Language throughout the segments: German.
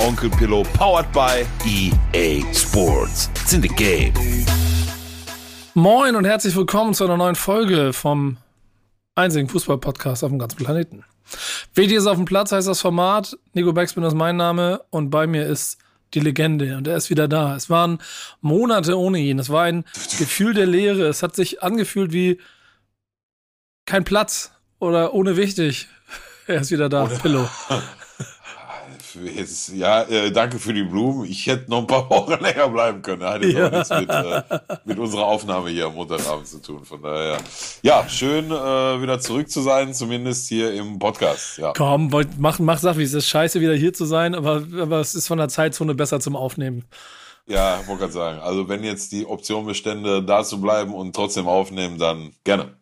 Onkel Pillow, powered by EA Sports. It's in the game. Moin und herzlich willkommen zu einer neuen Folge vom einzigen Fußball-Podcast auf dem ganzen Planeten. Wichtig ist auf dem Platz heißt das Format. Nico Backspin ist mein Name und bei mir ist die Legende und er ist wieder da. Es waren Monate ohne ihn. Es war ein Gefühl der Leere. Es hat sich angefühlt wie kein Platz oder ohne wichtig. Er ist wieder da. Oder Pillow. Jetzt, ja, äh, danke für die Blumen. Ich hätte noch ein paar Wochen länger bleiben können. Hat jetzt ja. auch nichts mit, äh, mit unserer Aufnahme hier am Montagabend zu tun. Von daher, ja, schön äh, wieder zurück zu sein, zumindest hier im Podcast. Ja. Komm, wollt, mach, mach sag, wie es ist scheiße, wieder hier zu sein, aber, aber es ist von der Zeitzone besser zum Aufnehmen. Ja, wollte gerade sagen. Also wenn jetzt die Option bestände, da zu bleiben und trotzdem aufnehmen, dann gerne.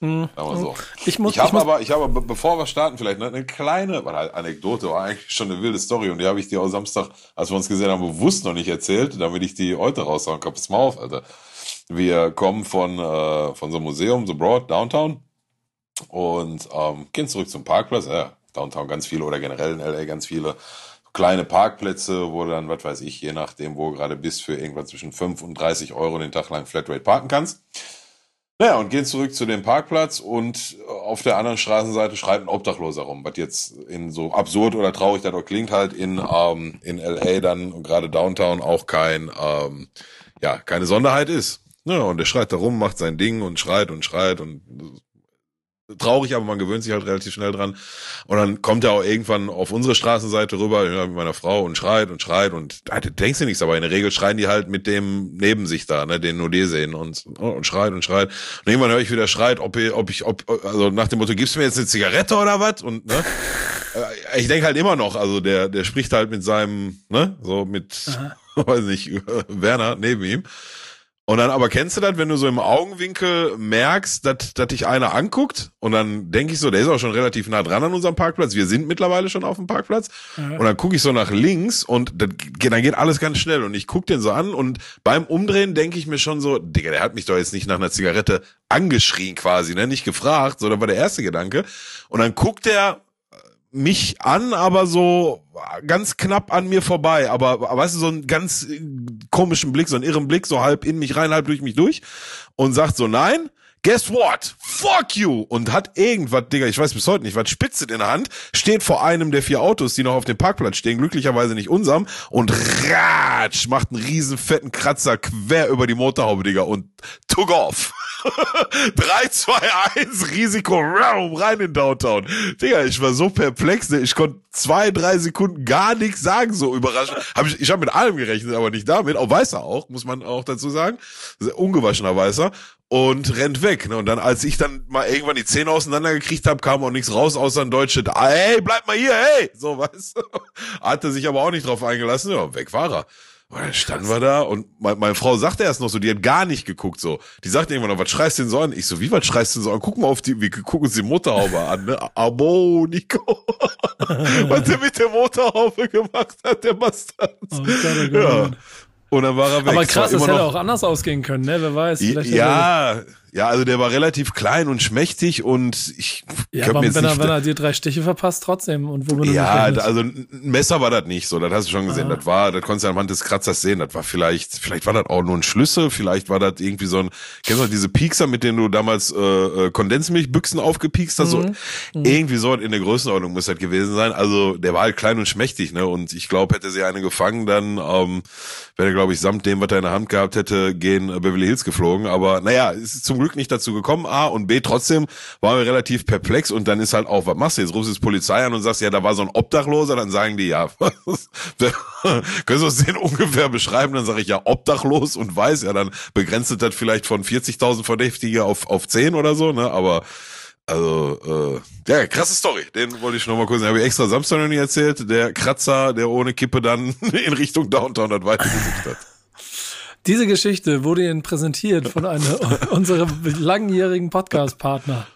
Mhm. So. Ich, muss, ich habe aber, ich habe, bevor wir starten, vielleicht ne, eine kleine Anekdote, war eigentlich schon eine wilde Story und die habe ich dir auch Samstag, als wir uns gesehen haben, bewusst noch nicht erzählt, damit ich die heute raushauen kann. Pass mal auf, Alter. Wir kommen von, äh, von so einem Museum, so Broad, Downtown und ähm, gehen zurück zum Parkplatz. Ja, Downtown ganz viele oder generell in LA ganz viele kleine Parkplätze, wo du dann, was weiß ich, je nachdem, wo du gerade bist, für irgendwas zwischen 5 und 30 Euro den Tag lang Flatrate parken kannst. Naja, und gehen zurück zu dem Parkplatz und auf der anderen Straßenseite schreit ein Obdachloser rum, was jetzt in so absurd oder traurig das auch klingt, halt in, ähm, in LA dann und gerade Downtown auch kein, ähm, ja, keine Sonderheit ist. Ja, und der schreit da rum, macht sein Ding und schreit und schreit und traurig, aber man gewöhnt sich halt relativ schnell dran. Und dann kommt er auch irgendwann auf unsere Straßenseite rüber mit meiner Frau und schreit und schreit und da denkst du nichts, aber in der Regel schreien die halt mit dem neben sich da, ne, den nur die sehen und, und schreit und schreit. Und irgendwann höre ich wieder schreit, ob ich, ob ich, ob, also nach dem Motto, gibst du mir jetzt eine Zigarette oder was? Und ne, äh, ich denke halt immer noch, also der, der spricht halt mit seinem, ne, so mit, Aha. weiß nicht, Werner neben ihm. Und dann aber kennst du das, wenn du so im Augenwinkel merkst, dass, dass dich einer anguckt und dann denke ich so, der ist auch schon relativ nah dran an unserem Parkplatz. Wir sind mittlerweile schon auf dem Parkplatz. Mhm. Und dann gucke ich so nach links und das, dann geht alles ganz schnell und ich guck den so an und beim Umdrehen denke ich mir schon so, Digga, der hat mich doch jetzt nicht nach einer Zigarette angeschrien quasi, ne, nicht gefragt, so, das war der erste Gedanke. Und dann guckt er mich an, aber so ganz knapp an mir vorbei. Aber weißt du, so einen ganz komischen Blick, so einen irren Blick, so halb in mich rein, halb durch mich durch und sagt so, nein, guess what? Fuck you! Und hat irgendwas, Digga, ich weiß bis heute nicht, was spitzet in der Hand, steht vor einem der vier Autos, die noch auf dem Parkplatz stehen, glücklicherweise nicht unserem, und ratsch, macht einen riesen fetten Kratzer quer über die Motorhaube, Digga, und took off. 3, 2, 1, Risiko, rein in Downtown. Digga, ich war so perplex, ne? ich konnte zwei, drei Sekunden gar nichts sagen, so überraschend. Hab ich ich habe mit allem gerechnet, aber nicht damit. Auch Weißer auch, muss man auch dazu sagen. Ungewaschener Weißer und rennt weg. Ne? Und dann, als ich dann mal irgendwann die Zähne auseinandergekriegt habe, kam auch nichts raus, außer ein deutsches, hey, bleib mal hier, hey! So, weißt du? Hatte sich aber auch nicht drauf eingelassen, ja, weg war er. Und dann standen wir da und meine, meine Frau sagte erst noch so, die hat gar nicht geguckt so. Die sagte irgendwann noch, was schreist du denn so an? Ich so, wie was schreist du denn so an? Guck mal auf die, wir gucken uns die Motorhaube an, ne? Abo, Nico. was der mit der Motorhaube gemacht hat, der Bastard. Oh, ja. Und dann war er weg. Aber krass, das hätte auch anders ausgehen können, ne? Wer weiß. ja, ja, also der war relativ klein und schmächtig und ich ja, aber jetzt wenn, nicht, er, wenn er dir drei Stiche verpasst, trotzdem. Und wo ja, also ein Messer war das nicht so, das hast du schon gesehen. Ah. Das war, das konntest du anhand des Kratzers sehen. Das war vielleicht, vielleicht war das auch nur ein Schlüssel, vielleicht war das irgendwie so ein, kennst du diese Piekser, mit denen du damals äh, äh Kondensmilchbüchsen aufgepiekst hast? Mhm. So, mhm. Irgendwie so in der Größenordnung muss das gewesen sein. Also der war halt klein und schmächtig, ne? Und ich glaube, hätte sie eine gefangen, dann ähm, wäre er, glaube ich, samt dem, was er in der Hand gehabt hätte, gehen äh, Beverly Hills geflogen. Aber naja, ist zum Glück nicht dazu gekommen, A und B, trotzdem waren wir relativ perplex und dann ist halt auch, was machst du jetzt? Rufst du die Polizei an und sagst, ja, da war so ein Obdachloser, dann sagen die, ja, können Sie uns den ungefähr beschreiben? Dann sage ich, ja, obdachlos und weiß, ja, dann begrenzt das vielleicht von 40.000 Verdächtige auf, auf 10 oder so, ne, aber also, äh, ja, krasse Story. Den wollte ich noch mal kurz. Den habe ich extra Samstag noch nie erzählt. Der Kratzer, der ohne Kippe dann in Richtung Downtown das weiter gesucht hat. Diese Geschichte wurde Ihnen präsentiert von einem unserer langjährigen Podcast-Partner.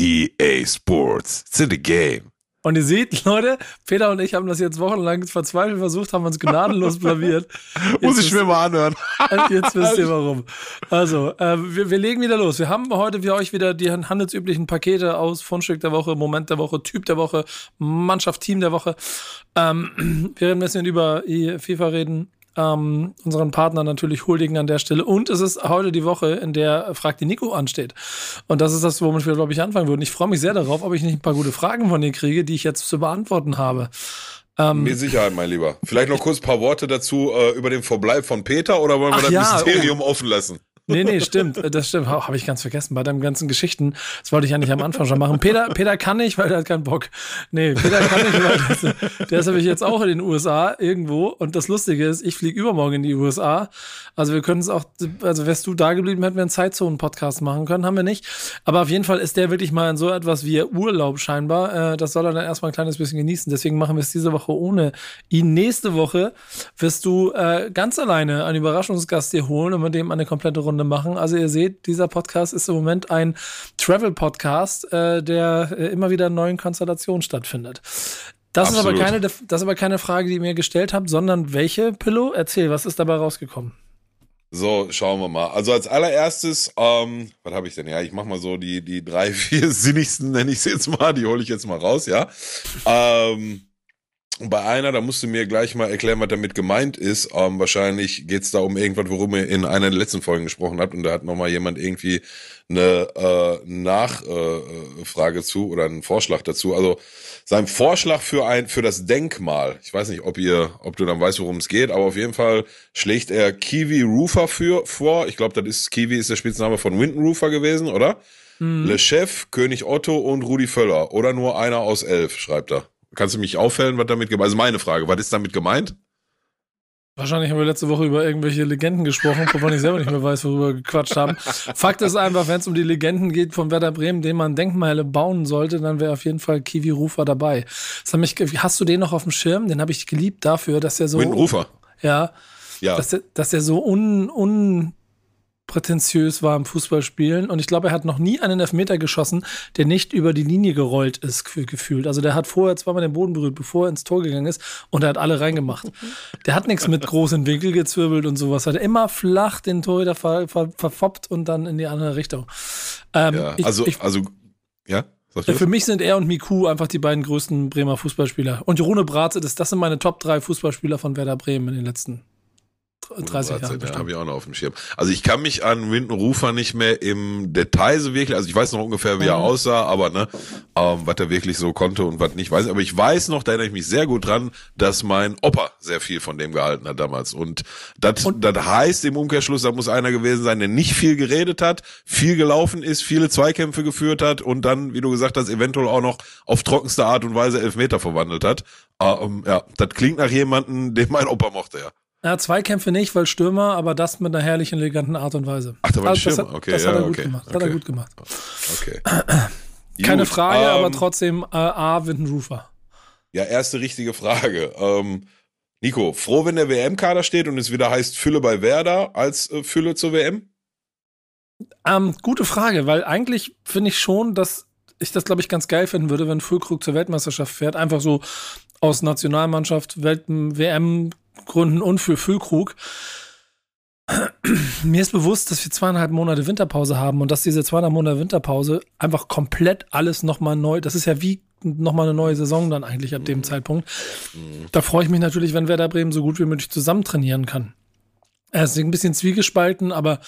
EA Sports. It's in the game. Und ihr seht, Leute, Peter und ich haben das jetzt wochenlang verzweifelt versucht, haben uns gnadenlos blamiert. Muss ich mir mal anhören. Jetzt wisst ihr warum. Also, äh, wir, wir legen wieder los. Wir haben heute für euch wieder die handelsüblichen Pakete aus Fundstück der Woche, Moment der Woche, Typ der Woche, Mannschaft, Team der Woche. Ähm, wir werden ein bisschen über FIFA reden, ähm, unseren Partner natürlich huldigen an der Stelle. Und es ist heute die Woche, in der Fragt die Nico ansteht. Und das ist das, womit wir, glaube ich, anfangen würden. Ich freue mich sehr darauf, ob ich nicht ein paar gute Fragen von dir kriege, die ich jetzt zu beantworten habe. Ähm, Mit Sicherheit, mein Lieber. Vielleicht noch kurz ein paar Worte dazu äh, über den Verbleib von Peter oder wollen wir das ja, Mysterium oh. offen lassen? Nee, nee, stimmt. Das stimmt. Oh, Habe ich ganz vergessen bei deinen ganzen Geschichten. Das wollte ich eigentlich am Anfang schon machen. Peter, Peter kann nicht, weil er hat keinen Bock. Nee, Peter kann nicht, weil das, der ist nämlich jetzt auch in den USA irgendwo. Und das Lustige ist, ich fliege übermorgen in die USA. Also wir können es auch, also wärst du da geblieben, hätten wir einen Zeitzonen-Podcast machen können. Haben wir nicht. Aber auf jeden Fall ist der wirklich mal in so etwas wie Urlaub scheinbar. Äh, das soll er dann erstmal ein kleines bisschen genießen. Deswegen machen wir es diese Woche ohne ihn. Nächste Woche wirst du äh, ganz alleine einen Überraschungsgast dir holen und mit dem eine komplette Runde machen. Also ihr seht, dieser Podcast ist im Moment ein Travel-Podcast, äh, der äh, immer wieder in neuen Konstellationen stattfindet. Das ist, aber keine, das ist aber keine Frage, die ihr mir gestellt habt, sondern welche Pillow? Erzähl, was ist dabei rausgekommen? So, schauen wir mal. Also als allererstes, ähm, was habe ich denn? Ja, ich mach mal so die, die drei, vier sinnigsten, nenne ich sie jetzt mal, die hole ich jetzt mal raus, ja. Ähm, und bei einer, da musst du mir gleich mal erklären, was damit gemeint ist. Ähm, wahrscheinlich geht's da um irgendwas, worum ihr in einer der letzten Folgen gesprochen habt. Und da hat nochmal jemand irgendwie eine äh, Nachfrage äh, zu oder einen Vorschlag dazu. Also sein Vorschlag für ein für das Denkmal. Ich weiß nicht, ob ihr, ob du dann weißt, worum es geht, aber auf jeden Fall schlägt er Kiwi Roofer für vor. Ich glaube, das ist Kiwi ist der Spitzname von Winton Roofer gewesen, oder? Mhm. Le Chef, König Otto und Rudi Völler. Oder nur einer aus elf, schreibt er. Kannst du mich auffällen, was damit gemeint ist? Also meine Frage, was ist damit gemeint? Wahrscheinlich haben wir letzte Woche über irgendwelche Legenden gesprochen, wovon ich selber nicht mehr weiß, worüber wir gequatscht haben. Fakt ist einfach, wenn es um die Legenden geht von Werder Bremen, denen man Denkmale bauen sollte, dann wäre auf jeden Fall Kiwi Rufer dabei. Das hat mich, hast du den noch auf dem Schirm? Den habe ich geliebt dafür, dass er so. Win Rufer. Ja. Ja. Dass er, dass er so un, un, prätentiös war im Fußballspielen. Und ich glaube, er hat noch nie einen Elfmeter geschossen, der nicht über die Linie gerollt ist, gefühlt. Also der hat vorher zweimal den Boden berührt, bevor er ins Tor gegangen ist und er hat alle reingemacht. Der hat nichts mit großen Winkel gezwirbelt und sowas. Hat immer flach den Torhüter ver, ver, verfoppt und dann in die andere Richtung. Ähm, ja, also, ich, also, ja. Für mich sind er und Miku einfach die beiden größten Bremer Fußballspieler. Und Rune Bratze, das, das sind meine Top 3 Fußballspieler von Werder Bremen in den letzten 30 Jahre. Ja, habe ich auch noch auf dem Schirm. Also ich kann mich an Winton Rufer nicht mehr im Detail so wirklich, also ich weiß noch ungefähr, wie mhm. er aussah, aber ne, ähm, was er wirklich so konnte und was nicht weiß. Aber ich weiß noch, da erinnere ich mich sehr gut dran, dass mein Opa sehr viel von dem gehalten hat damals. Und das, das heißt im Umkehrschluss, da muss einer gewesen sein, der nicht viel geredet hat, viel gelaufen ist, viele Zweikämpfe geführt hat und dann, wie du gesagt hast, eventuell auch noch auf trockenste Art und Weise Elfmeter verwandelt hat. Ähm, ja, das klingt nach jemandem, den mein Opa mochte, ja. Ja, Zweikämpfe nicht, weil Stürmer, aber das mit einer herrlichen, eleganten Art und Weise. Ach, da war also, das, hat, okay, das ja, hat er gut okay, gemacht. Okay. Hat er gut gemacht. Okay. Keine Gut, Frage, ähm, aber trotzdem äh, A, Windenrufer. Ja, erste richtige Frage. Ähm, Nico, froh, wenn der WM-Kader steht und es wieder heißt Fülle bei Werder als äh, Fülle zur WM? Ähm, gute Frage, weil eigentlich finde ich schon, dass ich das, glaube ich, ganz geil finden würde, wenn Füllkrug zur Weltmeisterschaft fährt. Einfach so aus Nationalmannschaft, Welt WM Gründen und für Füllkrug. Mir ist bewusst, dass wir zweieinhalb Monate Winterpause haben und dass diese zweieinhalb Monate Winterpause einfach komplett alles nochmal neu, das ist ja wie nochmal eine neue Saison dann eigentlich ab dem mhm. Zeitpunkt. Mhm. Da freue ich mich natürlich, wenn Werder Bremen so gut wie möglich zusammen trainieren kann. Er ist ein bisschen zwiegespalten, aber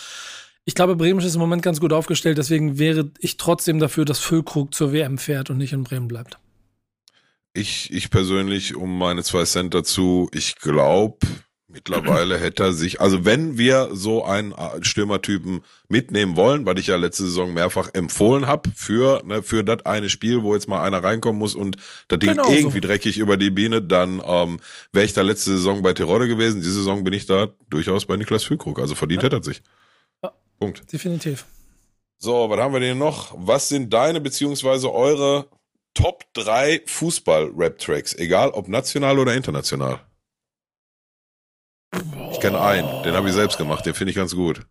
ich glaube, Bremen ist im Moment ganz gut aufgestellt, deswegen wäre ich trotzdem dafür, dass Füllkrug zur WM fährt und nicht in Bremen bleibt. Ich, ich persönlich, um meine zwei Cent dazu, ich glaube, mittlerweile hätte er sich, also wenn wir so einen Stürmertypen mitnehmen wollen, weil ich ja letzte Saison mehrfach empfohlen habe für, ne, für das eine Spiel, wo jetzt mal einer reinkommen muss und das Ding genau irgendwie so. dreckig über die Biene, dann ähm, wäre ich da letzte Saison bei Terodde gewesen. Diese Saison bin ich da durchaus bei Niklas Füllkrug. Also verdient ja. hätte er sich. Ja, Punkt. Definitiv. So, was haben wir denn noch? Was sind deine beziehungsweise eure Top 3 Fußball-Rap-Tracks, egal ob national oder international. Ich kenne einen, den habe ich selbst gemacht, den finde ich ganz gut.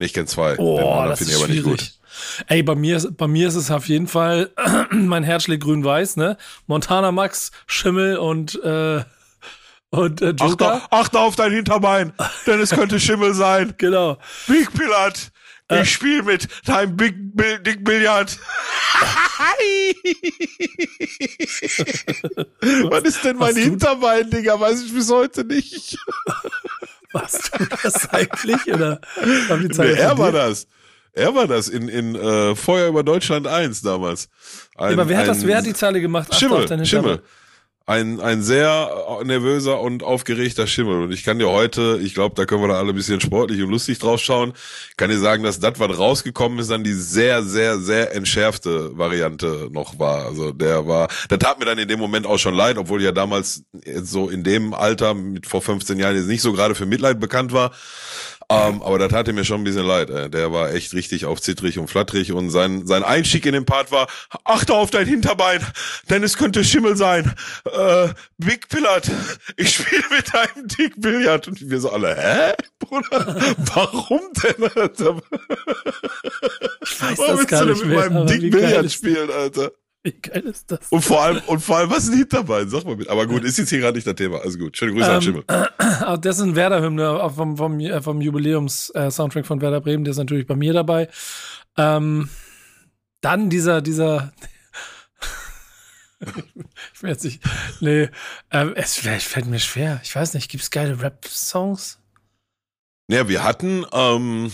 Ich kenne zwei. Oh, den anderen finde ich aber nicht schwierig. gut. Ey, bei mir, ist- bei mir ist es auf jeden Fall, mein Herz schlägt grün-weiß, ne? Montana Max, Schimmel und, äh, und äh, Joker. Achte, achte auf dein Hinterbein, denn es könnte Schimmel sein. Genau. Big Billard, Äh. ich spiele mit deinem Big Bill, Dick Billard. Was ist denn mein Hinterbein, Digga? Weiß ich bis heute nicht. Warst du das eigentlich? Oder haben die Nee, Zeit er war das. Er war das in, in äh, Feuer über Deutschland 1 damals. Ein, Aber wer hat das, wer hat die Zeile gemacht? Achte Schimmel. Schimmel. Ein, ein sehr nervöser und aufgeregter Schimmel. Und ich kann dir heute, ich glaube, da können wir da alle ein bisschen sportlich und lustig drauf schauen, kann dir sagen, dass das, was rausgekommen ist, dann die sehr, sehr, sehr entschärfte Variante noch war. Also der war, der tat mir dann in dem Moment auch schon leid, obwohl ich ja damals so in dem Alter mit vor 15 Jahren jetzt nicht so gerade für Mitleid bekannt war. Ähm, aber da tat er mir schon ein bisschen leid. Ey. Der war echt richtig auf zittrig und flatterig und sein, sein Einstieg in den Part war, achte auf dein Hinterbein, denn es könnte Schimmel sein. Äh, Big Pillard, ich spiele mit deinem Dick Billard. Und wir so alle, hä? Bruder, warum denn, Alter? Ich weiß Warum das willst gar du denn mit mehr. meinem Dick Billard spielen, Alter? Wie geil ist das? Und vor allem, und vor allem, was ist ein Hinterbein? Sag mal mit. Aber gut, ist jetzt hier gerade nicht das Thema. Also gut. Schöne Grüße an Ähm, Schimmel. Ah, Das ist ein Werder-Hymne vom, vom, äh, vom Jubiläums-Soundtrack von Werder Bremen, der ist natürlich bei mir dabei. Ähm, dann dieser, dieser. ich will jetzt nicht. Nee, ähm, es vielleicht fällt mir schwer. Ich weiß nicht, gibt es geile Rap-Songs? Ja, wir hatten, ähm,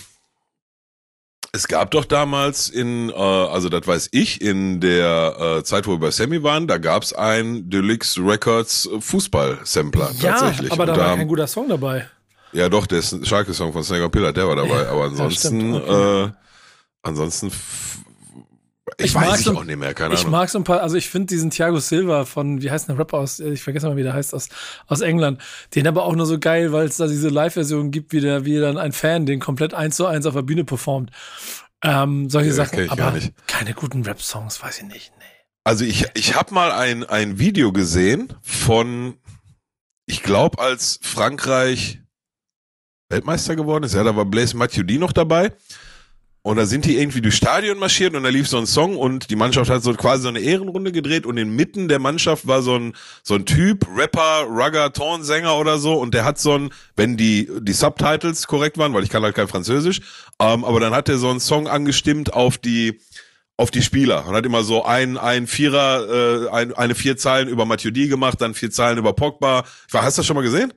es gab doch damals in, äh, also das weiß ich, in der äh, Zeit, wo wir bei Sammy waren, da gab's ein Deluxe Records äh, Fußball-Sampler Ja, tatsächlich. aber da Und war kein guter Song dabei. Ja, doch, der ist ein Schalke-Song von Snagger Pillar, der war dabei. Ja, aber ansonsten, stimmt, okay. äh, ansonsten, ich, Ich weiß mag ich so- auch nicht mehr, keine Ich Ahnung. mag so ein paar, also ich finde diesen Thiago Silva von, wie heißt der Rapper aus, ich vergesse mal, wie der heißt, aus, aus England, den aber auch nur so geil, weil es da diese Live-Version gibt, wie der, wie dann ein Fan den komplett eins zu eins auf der Bühne performt. Ähm, solche Ja, Sachen, ich aber keine guten Rap-Songs, weiß ich nicht. Nee. Also ich, ich habe mal ein, ein Video gesehen von, ich glaube, als Frankreich Weltmeister geworden ist. Ja, da war Blaise Matuidi noch dabei. Und da sind die irgendwie durchs Stadion marschiert und da lief so ein Song und die Mannschaft hat so quasi so eine Ehrenrunde gedreht und inmitten der Mannschaft war so ein, so ein Typ, Rapper, Rugger, Tonsänger oder so und der hat so ein, wenn die, die Subtitles korrekt waren, weil ich kann halt kein Französisch, ähm, aber dann hat er so einen Song angestimmt auf die, auf die Spieler und hat immer so ein, ein Vierer, äh, ein, eine vier Zeilen über Matuidi gemacht, dann vier Zeilen über Pogba. Ich war, hast du das schon mal gesehen?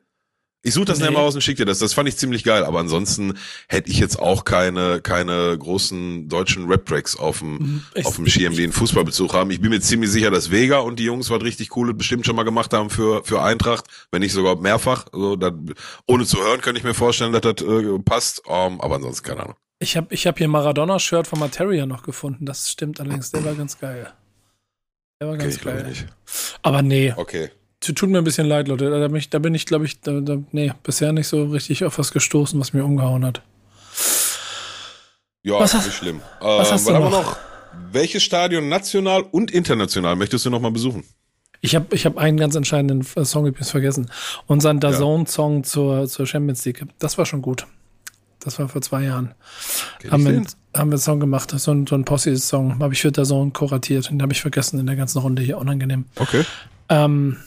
Ich suche das Nee. mal aus und schick dir das. Das fand ich ziemlich geil. Aber ansonsten hätte ich jetzt auch keine, keine großen deutschen Rap-Tracks auf dem, Mhm. Ich- auf dem Schirm, die einen Fußballbezug haben. Ich bin mir ziemlich sicher, dass Vega und die Jungs was richtig Cooles bestimmt schon mal gemacht haben für, für Eintracht. Wenn nicht sogar mehrfach. Also, das, ohne zu hören, könnte ich mir vorstellen, dass das äh, passt. Ähm, aber ansonsten keine Ahnung. Ich habe ich hab hier Maradona-Shirt von Materia noch gefunden, das stimmt allerdings, der war ganz geil. Der war Okay, ganz glaube geil. Aber nee, Okay. Tu- tut mir ein bisschen leid, Leute. Da bin ich, da bin ich glaube ich, da, da, nee, bisher nicht so richtig auf was gestoßen, was mir umgehauen hat. Ja, Was hast- nicht schlimm. was ähm, hast du wir noch? Welches Stadion national und international möchtest du noch mal besuchen? Ich habe ich hab einen ganz entscheidenden Song übrigens vergessen. Unseren DAZN-Song zur, zur Champions League. Das war schon gut. Das war vor zwei Jahren. Haben wir, den? haben wir einen Song gemacht, so ein, so ein Posse-Song. Habe ich für DAZN kuratiert. Den habe ich vergessen in der ganzen Runde hier. Unangenehm. Okay. Ähm,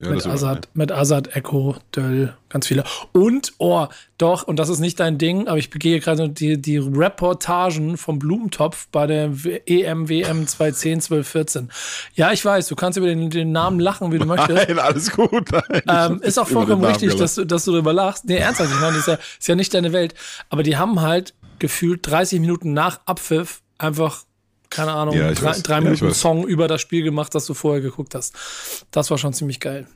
Ja, mit, Azad, mit Azad, Echo, Döll, ganz viele. Und, oh, doch, und das ist nicht dein Ding, aber ich begehe gerade die, die Reportagen vom Blumentopf bei der W- E EM, WM 2010, 12, 14. Ja, ich weiß, du kannst über den, den Namen lachen, wie du möchtest. Nein, alles gut. Nein, Ähm, ist auch vollkommen richtig, gelacht. dass du, dass du darüber lachst. Nee, ernsthaft, ich meine, das ist ja, ist ja nicht deine Welt. Aber die haben halt gefühlt 30 Minuten nach Abpfiff einfach, keine Ahnung, Ja, drei, weiß. drei Ja, Minuten weiß. Song über das Spiel gemacht, das du vorher geguckt hast. Das war schon ziemlich geil.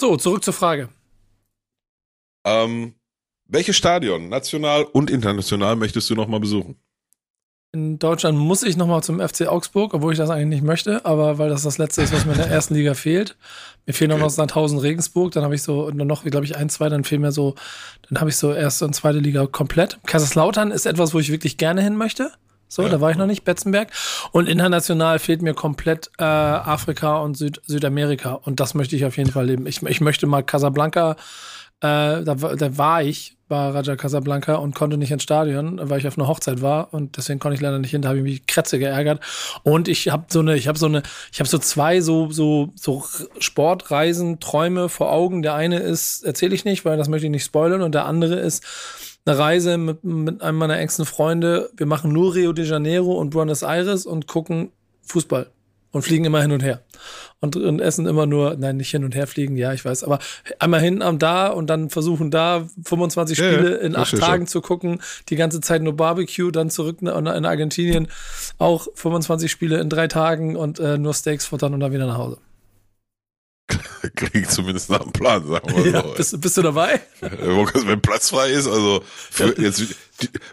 So, zurück zur Frage. Ähm, welches Stadion, national und international, möchtest du noch mal besuchen? In Deutschland muss ich nochmal zum FC Augsburg, obwohl ich das eigentlich nicht möchte, aber weil das das letzte ist, was mir in der ersten Liga fehlt. Mir fehlen noch Okay. noch Sandhausen Regensburg, dann habe ich so noch, glaube ich, ein, zwei, dann fehlen mir so, dann habe ich so erste und zweite Liga komplett. Kaiserslautern ist etwas, wo ich wirklich gerne hin möchte. So, ja. da war ich noch nicht, Betzenberg. Und international fehlt mir komplett äh, Afrika und Süd Südamerika. Und das möchte ich auf jeden Fall leben. Ich, ich möchte mal Casablanca, äh, da, da war ich war Raja Casablanca und konnte nicht ins Stadion, weil ich auf einer Hochzeit war und deswegen konnte ich leider nicht hin, da habe ich mich Krätze geärgert und ich habe so eine ich habe so eine ich habe so zwei so so so Sportreisen Träume vor Augen. Der eine ist erzähle ich nicht, weil das möchte ich nicht spoilern und der andere ist eine Reise mit, mit einem meiner engsten Freunde. Wir machen nur Rio de Janeiro und Buenos Aires und gucken Fußball und fliegen immer hin und her. Und, und, essen immer nur, nein, nicht hin und her fliegen, ja, ich weiß, aber einmal hin am da und dann versuchen da 25 Spiele ja, in acht Tagen schon. zu gucken, die ganze Zeit nur Barbecue, dann zurück in, in Argentinien auch 25 Spiele in drei Tagen und äh, nur Steaks futtern und dann wieder nach Hause. Klingt zumindest nach einem Plan, sagen wir ja, so. Bist, bist, du dabei? Wenn Platz frei ist, also für, jetzt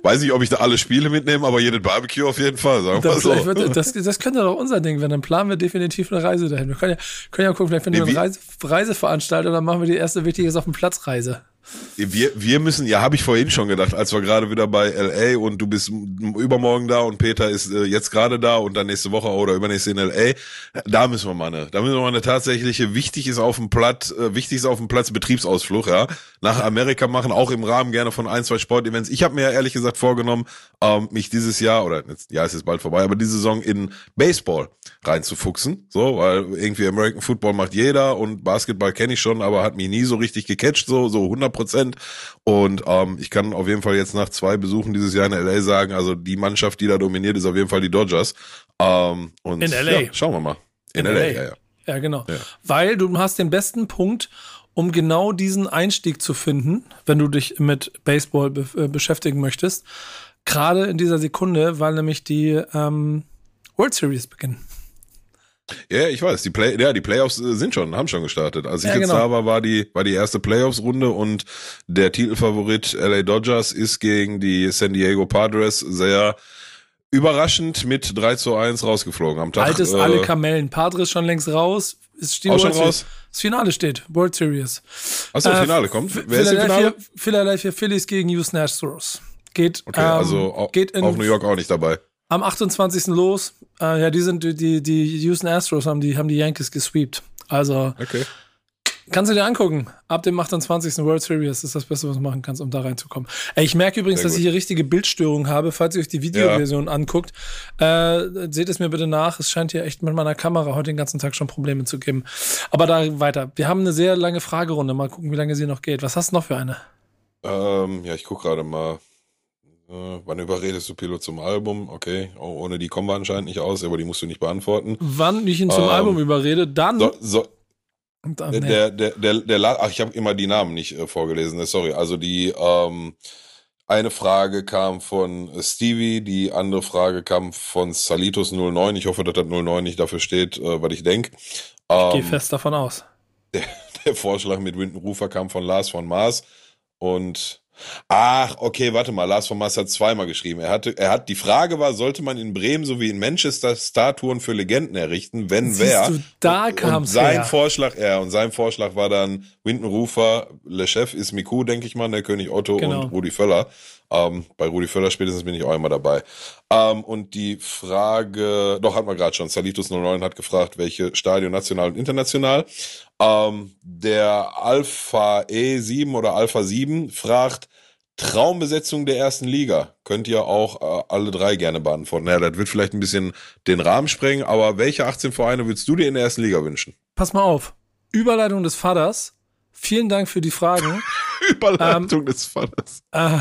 weiß nicht, ob ich da alle Spiele mitnehme, aber jedes Barbecue auf jeden Fall, sagen wir so. Wird, das, das könnte doch unser Ding werden. Dann planen wir definitiv eine Reise dahin. Wir können ja, können ja gucken, vielleicht finden wir eine Reise, Reiseveranstalter, dann machen wir die erste Wichtiges auf dem Platzreise. Wir, wir müssen, ja, habe ich vorhin schon gedacht, als wir gerade wieder bei LA und du bist übermorgen da und Peter ist äh, jetzt gerade da und dann nächste Woche oder übernächste in LA, da müssen wir mal eine, da müssen wir mal eine tatsächliche, wichtig ist auf dem Platz, äh, wichtig ist auf dem Platz Betriebsausflug, ja, nach Amerika machen, auch im Rahmen gerne von ein, zwei Sportevents. Ich habe mir ehrlich gesagt vorgenommen, ähm, mich dieses Jahr, oder jetzt, ja, es ist bald vorbei, aber diese Saison in Baseball reinzufuchsen, so, weil irgendwie American Football macht jeder und Basketball kenne ich schon, aber hat mich nie so richtig gecatcht, so, so 100 Prozent. Und ähm, ich kann auf jeden Fall jetzt nach zwei Besuchen dieses Jahr in LA sagen, also die Mannschaft, die da dominiert, ist auf jeden Fall die Dodgers. Ähm, und in LA. Ja, schauen wir mal. In, in LA, LA, ja, ja. Ja, genau. Ja. Weil du hast den besten Punkt, um genau diesen Einstieg zu finden, wenn du dich mit Baseball be äh, beschäftigen möchtest. Gerade in dieser Sekunde, weil nämlich die ähm, World Series beginnen. Ja, ich weiß. Die Play, ja, die Playoffs äh, sind schon, haben schon gestartet. Als ich ja, jetzt genau. da war, war die, war die erste Playoffs-Runde und der Titelfavorit LA Dodgers ist gegen die San Diego Padres sehr überraschend mit 3 zu 1 rausgeflogen am Tag. Altes äh, alle Kamellen. Padres schon längst raus. Ist die auch schon raus? Das Finale steht. World Series. Achso, äh, Finale kommt. Wer ist im Finale? Philadelphia Phillies gegen Houston Astros. Geht, okay, ähm, also geht in, auch New York auch nicht dabei am 28. los. Äh, ja, die sind die, die Houston Astros haben die, haben die Yankees gesweept. Also okay. kannst du dir angucken. Ab dem 28. World Series ist das Beste, was du machen kannst, um da reinzukommen. Ey, ich merke übrigens, dass ich hier richtige Bildstörungen habe. Falls ihr euch die Videoversion ja. anguckt, äh, seht es mir bitte nach. Es scheint hier echt mit meiner Kamera heute den ganzen Tag schon Probleme zu geben. Aber da weiter. Wir haben eine sehr lange Fragerunde. Mal gucken, wie lange sie noch geht. Was hast du noch für eine? Ähm, ja, ich gucke gerade mal. Äh, wann überredest du Pilot zum Album? Okay, oh, ohne die kommen wir anscheinend nicht aus, aber die musst du nicht beantworten. Wann ich ihn zum ähm, Album überrede, dann. So, so, dann der, der, der, der, der, ach, ich habe immer die Namen nicht äh, vorgelesen, ne, sorry. Also die, ähm, eine Frage kam von Stevie, die andere Frage kam von Salitos09. Ich hoffe, dass das 09 nicht dafür steht, äh, was ich denke. Ähm, ich gehe fest davon aus. Der, der Vorschlag mit Winton Rufer kam von Lars von Mars und Ach, okay, warte mal. Lars von Maas hat zweimal geschrieben. Er hatte, er hat, die Frage war, sollte man in Bremen sowie in Manchester Statuen für Legenden errichten? Wenn wer? Da kam und sein her. Vorschlag, ja, und sein Vorschlag war dann Winton Rufer, Le Chef ist Miku, denke ich mal, der König Otto genau. und Rudi Völler. Ähm, bei Rudi Völler spätestens bin ich auch immer dabei. Ähm, und die Frage, doch hatten wir gerade schon, Salitus 09 hat gefragt, welche Stadion national und international. Ähm, der Alpha E7 oder Alpha 7 fragt, Traumbesetzung der ersten Liga. Könnt ihr auch äh, alle drei gerne beantworten. Naja, das wird vielleicht ein bisschen den Rahmen sprengen, aber welche 18 Vereine würdest du dir in der ersten Liga wünschen? Pass mal auf. Überleitung des Vaters. Vielen Dank für die Fragen. Überleitung ähm, des Vaters. Äh,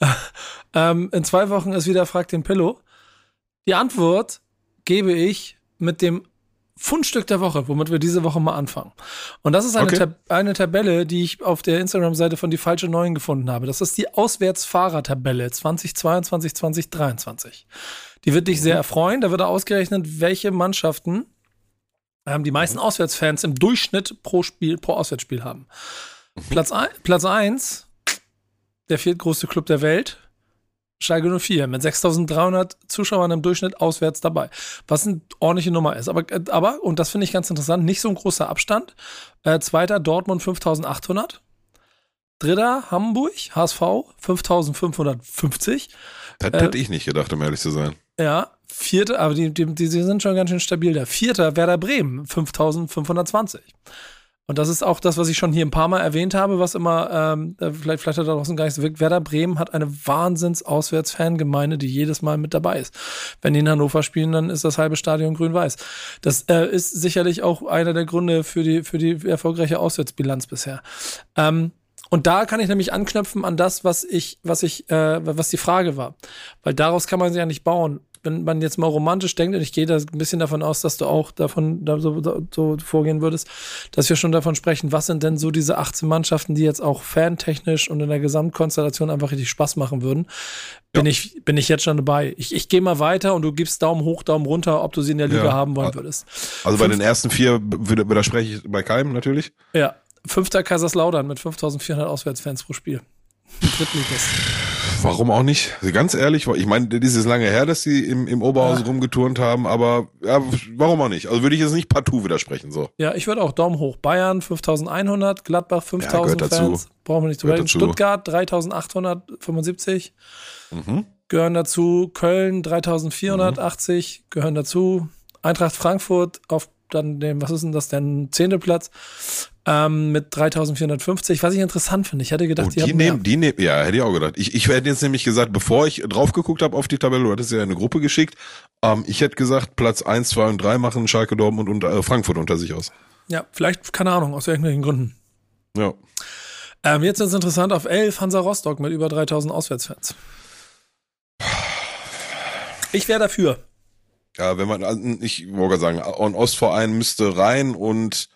äh, ähm, in zwei Wochen ist wieder Frag den Pillow. Die Antwort gebe ich mit dem Fundstück der Woche, womit wir diese Woche mal anfangen. Und das ist eine, okay. Tab eine Tabelle, die ich auf der Instagram-Seite von Die Falsche Neuen gefunden habe. Das ist die Auswärtsfahrertabelle 2022, 2023. Die wird dich sehr erfreuen. Da wird ausgerechnet, welche Mannschaften ähm, die meisten mhm. Auswärtsfans im Durchschnitt pro Spiel, pro Auswärtsspiel haben. Mhm. Platz, ein, Platz 1, der viertgrößte Club der Welt, Schalke 04 mit 6300 Zuschauern im Durchschnitt auswärts dabei. Was eine ordentliche Nummer ist. Aber, aber und das finde ich ganz interessant, nicht so ein großer Abstand. Äh, zweiter Dortmund 5800. Dritter Hamburg, HSV, 5550. Das hätte ich nicht gedacht, um ehrlich zu sein. Ja, Vierter, aber die, die, die sind schon ganz schön stabil da. Vierter Werder Bremen, 5520. Und das ist auch das, was ich schon hier ein paar Mal erwähnt habe, was immer, ähm, äh, vielleicht, vielleicht hat da draußen gar nicht so wirkt. Werder Bremen hat eine Wahnsinns-Auswärts-Fangemeinde, die jedes Mal mit dabei ist. Wenn die in Hannover spielen, dann ist das halbe Stadion grün-weiß. Das äh, ist sicherlich auch einer der Gründe für die, für die erfolgreiche Auswärtsbilanz bisher. Ähm, und da kann ich nämlich anknüpfen an das, was ich, was ich, äh, was die Frage war. Weil daraus kann man sich ja nicht bauen wenn man jetzt mal romantisch denkt, und ich gehe da ein bisschen davon aus, dass du auch davon da so, so vorgehen würdest, dass wir schon davon sprechen, was sind denn so diese 18 Mannschaften, die jetzt auch fantechnisch und in der Gesamtkonstellation einfach richtig Spaß machen würden, bin, ja. ich, bin ich jetzt schon dabei. Ich, ich gehe mal weiter und du gibst Daumen hoch, Daumen runter, ob du sie in der Liga ja. haben wollen würdest. Also bei Fünf den ersten vier widerspreche ich bei keinem natürlich. Ja. Fünfter Kaiserslautern mit 5400 Auswärtsfans pro Spiel. Drittligist. Warum auch nicht? Also ganz ehrlich, ich meine, das ist lange her, dass sie im, im Oberhausen ja. rumgeturnt haben, aber ja, warum auch nicht? Also würde ich jetzt nicht partout widersprechen, so. Ja, ich würde auch Daumen hoch. Bayern 5100, Gladbach 5000 ja, Fans. Brauchen wir nicht zu reden. Stuttgart 3875 mhm. gehören dazu. Köln 3480 mhm. gehören dazu. Eintracht Frankfurt auf dann dem, was ist denn das, denn zehnte Platz ähm, mit 3450, was ich interessant finde. Ich hätte gedacht, oh, die, die nehmen, die nehmen, ja, hätte ich auch gedacht. Ich, ich hätte jetzt nämlich gesagt, bevor ich drauf geguckt habe auf die Tabelle, du hattest ja eine Gruppe geschickt, ähm, ich hätte gesagt, Platz eins, zwei und drei machen Schalke Dortmund und äh, Frankfurt unter sich aus. Ja, vielleicht, keine Ahnung, aus irgendwelchen Gründen. Ja. Ähm, jetzt ist es interessant, auf 11 Hansa Rostock mit über 3000 Auswärtsfans. Ich wäre dafür. Ja, wenn man, also, ich wollte sagen, ein Ostverein müsste rein und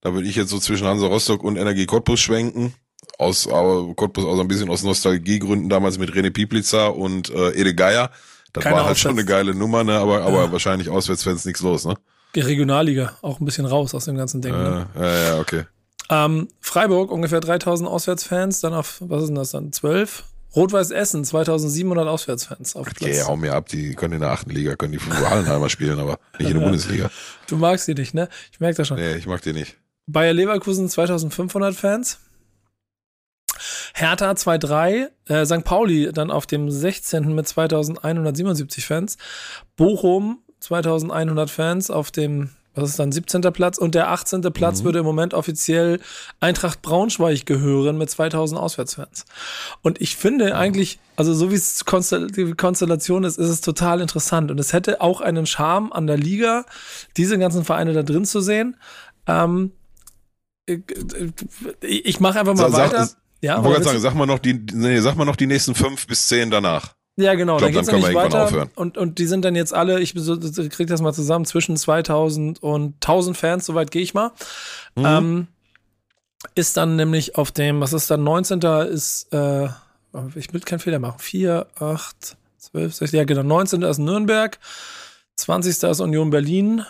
da würde ich jetzt so zwischen Hansa Rostock und Energie Cottbus schwenken. Aus aber Cottbus auch so ein bisschen aus Nostalgiegründen damals mit René Piplitzer und äh, Ede Geier. Das Keine war halt Auswärts. schon eine geile Nummer, ne? Aber, aber ja. wahrscheinlich Auswärtsfans nichts los, ne? Die Regionalliga auch ein bisschen raus aus dem ganzen Ding. Äh, ne? Ja, ja, okay. Ähm, Freiburg ungefähr 3000 Auswärtsfans, dann auf, was ist denn das dann, 12? Rot-Weiß Essen, 2700 Auswärtsfans auf Platz. Okay, hau mir ab, die können in der achten Liga, können die für Hallenheimer spielen, aber nicht in der Bundesliga. Du magst die nicht, ne? Ich merke das schon. Nee, ich mag die nicht. Bayer Leverkusen 2500 Fans. Hertha 2-3, äh, St. Pauli dann auf dem 16. mit 2177 Fans. Bochum 2100 Fans auf dem was ist dann 17. Platz und der 18. Platz mhm. würde im Moment offiziell Eintracht Braunschweig gehören mit 2000 Auswärtsfans. Und ich finde eigentlich, also so wie es die Konstellation ist, ist es total interessant und es hätte auch einen Charme an der Liga, diese ganzen Vereine da drin zu sehen. Ähm, ich mache einfach mal sag, weiter. Sag, ja, ich wollte sagen, sag mal noch die, nee, sag mal noch die nächsten fünf bis zehn danach. Ja, genau. Ich glaub, dann, dann können wir irgendwann aufhören. Und, und die sind dann jetzt alle, ich krieg das mal zusammen, zwischen 2000 und 1000 Fans, soweit gehe ich mal. Mhm. Ähm, ist dann nämlich auf dem, was ist dann, 19. ist, äh, ich will keinen Fehler machen, 4, 8, 12, 16, ja genau, 19. ist Nürnberg, 20. ist Union Berlin,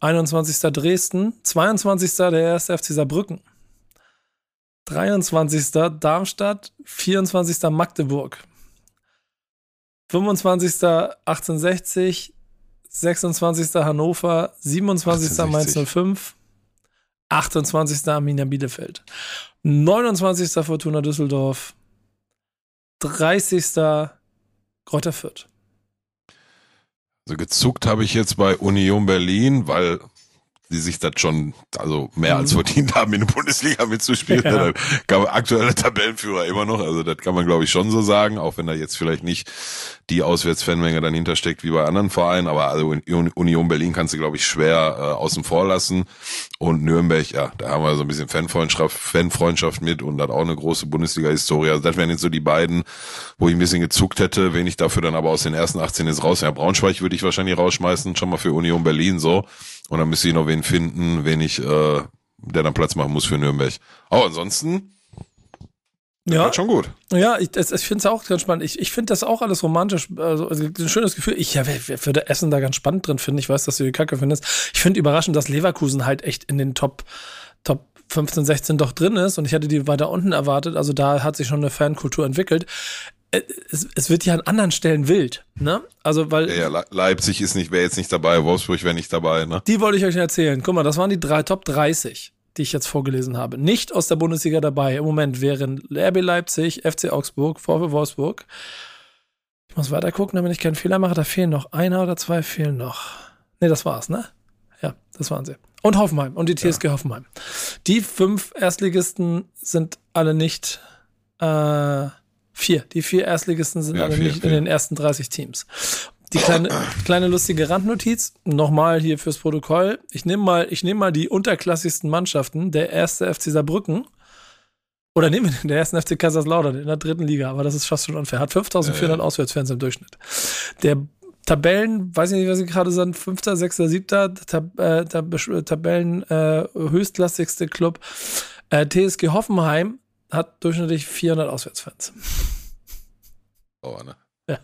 21. Dresden, 22. der 1. FC Saarbrücken, 23. Darmstadt, 24. Magdeburg, 25. 1860, 26. Hannover, 27. 1860. Mainz 05, 28. Arminia Bielefeld, 29. Fortuna Düsseldorf, 30. Kräuter Fürth. Also gezuckt habe ich jetzt bei Union Berlin, weil die sich das schon, also mehr als mhm. verdient haben, in der Bundesliga mitzuspielen. Ja. Der aktuelle Tabellenführer immer noch, also das kann man glaube ich schon so sagen, auch wenn da jetzt vielleicht nicht die Auswärtsfanmenge dann hintersteckt wie bei anderen Vereinen, aber also Union Berlin kannst du glaube ich schwer äh, außen vor lassen und Nürnberg, ja, da haben wir so ein bisschen Fanfreundschaft, Fanfreundschaft mit und hat auch eine große Bundesliga-Historie. Also das wären jetzt so die beiden, wo ich ein bisschen gezuckt hätte, wenn ich dafür dann aber aus den ersten 18 jetzt raus. Ja, Braunschweig würde ich wahrscheinlich rausschmeißen, schon mal für Union Berlin so. Und dann müsste ich noch wen finden, wen ich, äh, der dann Platz machen muss für Nürnberg. Aber ansonsten, ja, schon gut. Ja, ich, ich finde es auch ganz spannend. Ich, ich finde das auch alles romantisch. Also, also ein schönes Gefühl. Ich ja, würde Essen da ganz spannend drin finden. Ich weiß, dass du die Kacke findest. Ich finde überraschend, dass Leverkusen halt echt in den Top, Top 15, 16 doch drin ist. Und ich hätte die weiter unten erwartet. Also da hat sich schon eine Fankultur entwickelt. Äh, es, es wird ja an anderen Stellen wild, ne? Also weil ja, ja Leipzig ist nicht, wäre jetzt nicht dabei, Wolfsburg wäre nicht dabei, ne? Die wollte ich euch erzählen. Guck mal, das waren die drei Top 30. die ich jetzt vorgelesen habe, nicht aus der Bundesliga dabei. Im Moment wären RB Leipzig, FC Augsburg, VfB Wolfsburg. Ich muss weiter gucken, damit ich keinen Fehler mache. Da fehlen noch einer oder zwei fehlen noch. Ne, das war's, ne? Ja, das waren sie. Und Hoffenheim und die TSG ja. Hoffenheim. Die fünf Erstligisten sind alle nicht äh, vier. Die vier Erstligisten sind ja, alle vier, nicht vier. in den ersten 30 Teams. Die kleine, kleine lustige Randnotiz, nochmal hier fürs Protokoll. Ich nehme mal, ich nehme mal die unterklassigsten Mannschaften, der erste FC Saarbrücken. Oder nehmen wir den ersten FC Kaiserslautern in der dritten Liga, aber das ist fast schon unfair. Hat 5400 äh. Auswärtsfans im Durchschnitt. Der Tabellen, weiß ich nicht, was sie gerade sind, fünfter, sechster, siebter, Tab, äh, Tab, Tabellen äh, höchstklassigste Club. Äh, TSG Hoffenheim hat durchschnittlich 400 Auswärtsfans. Oh, ne? Ja.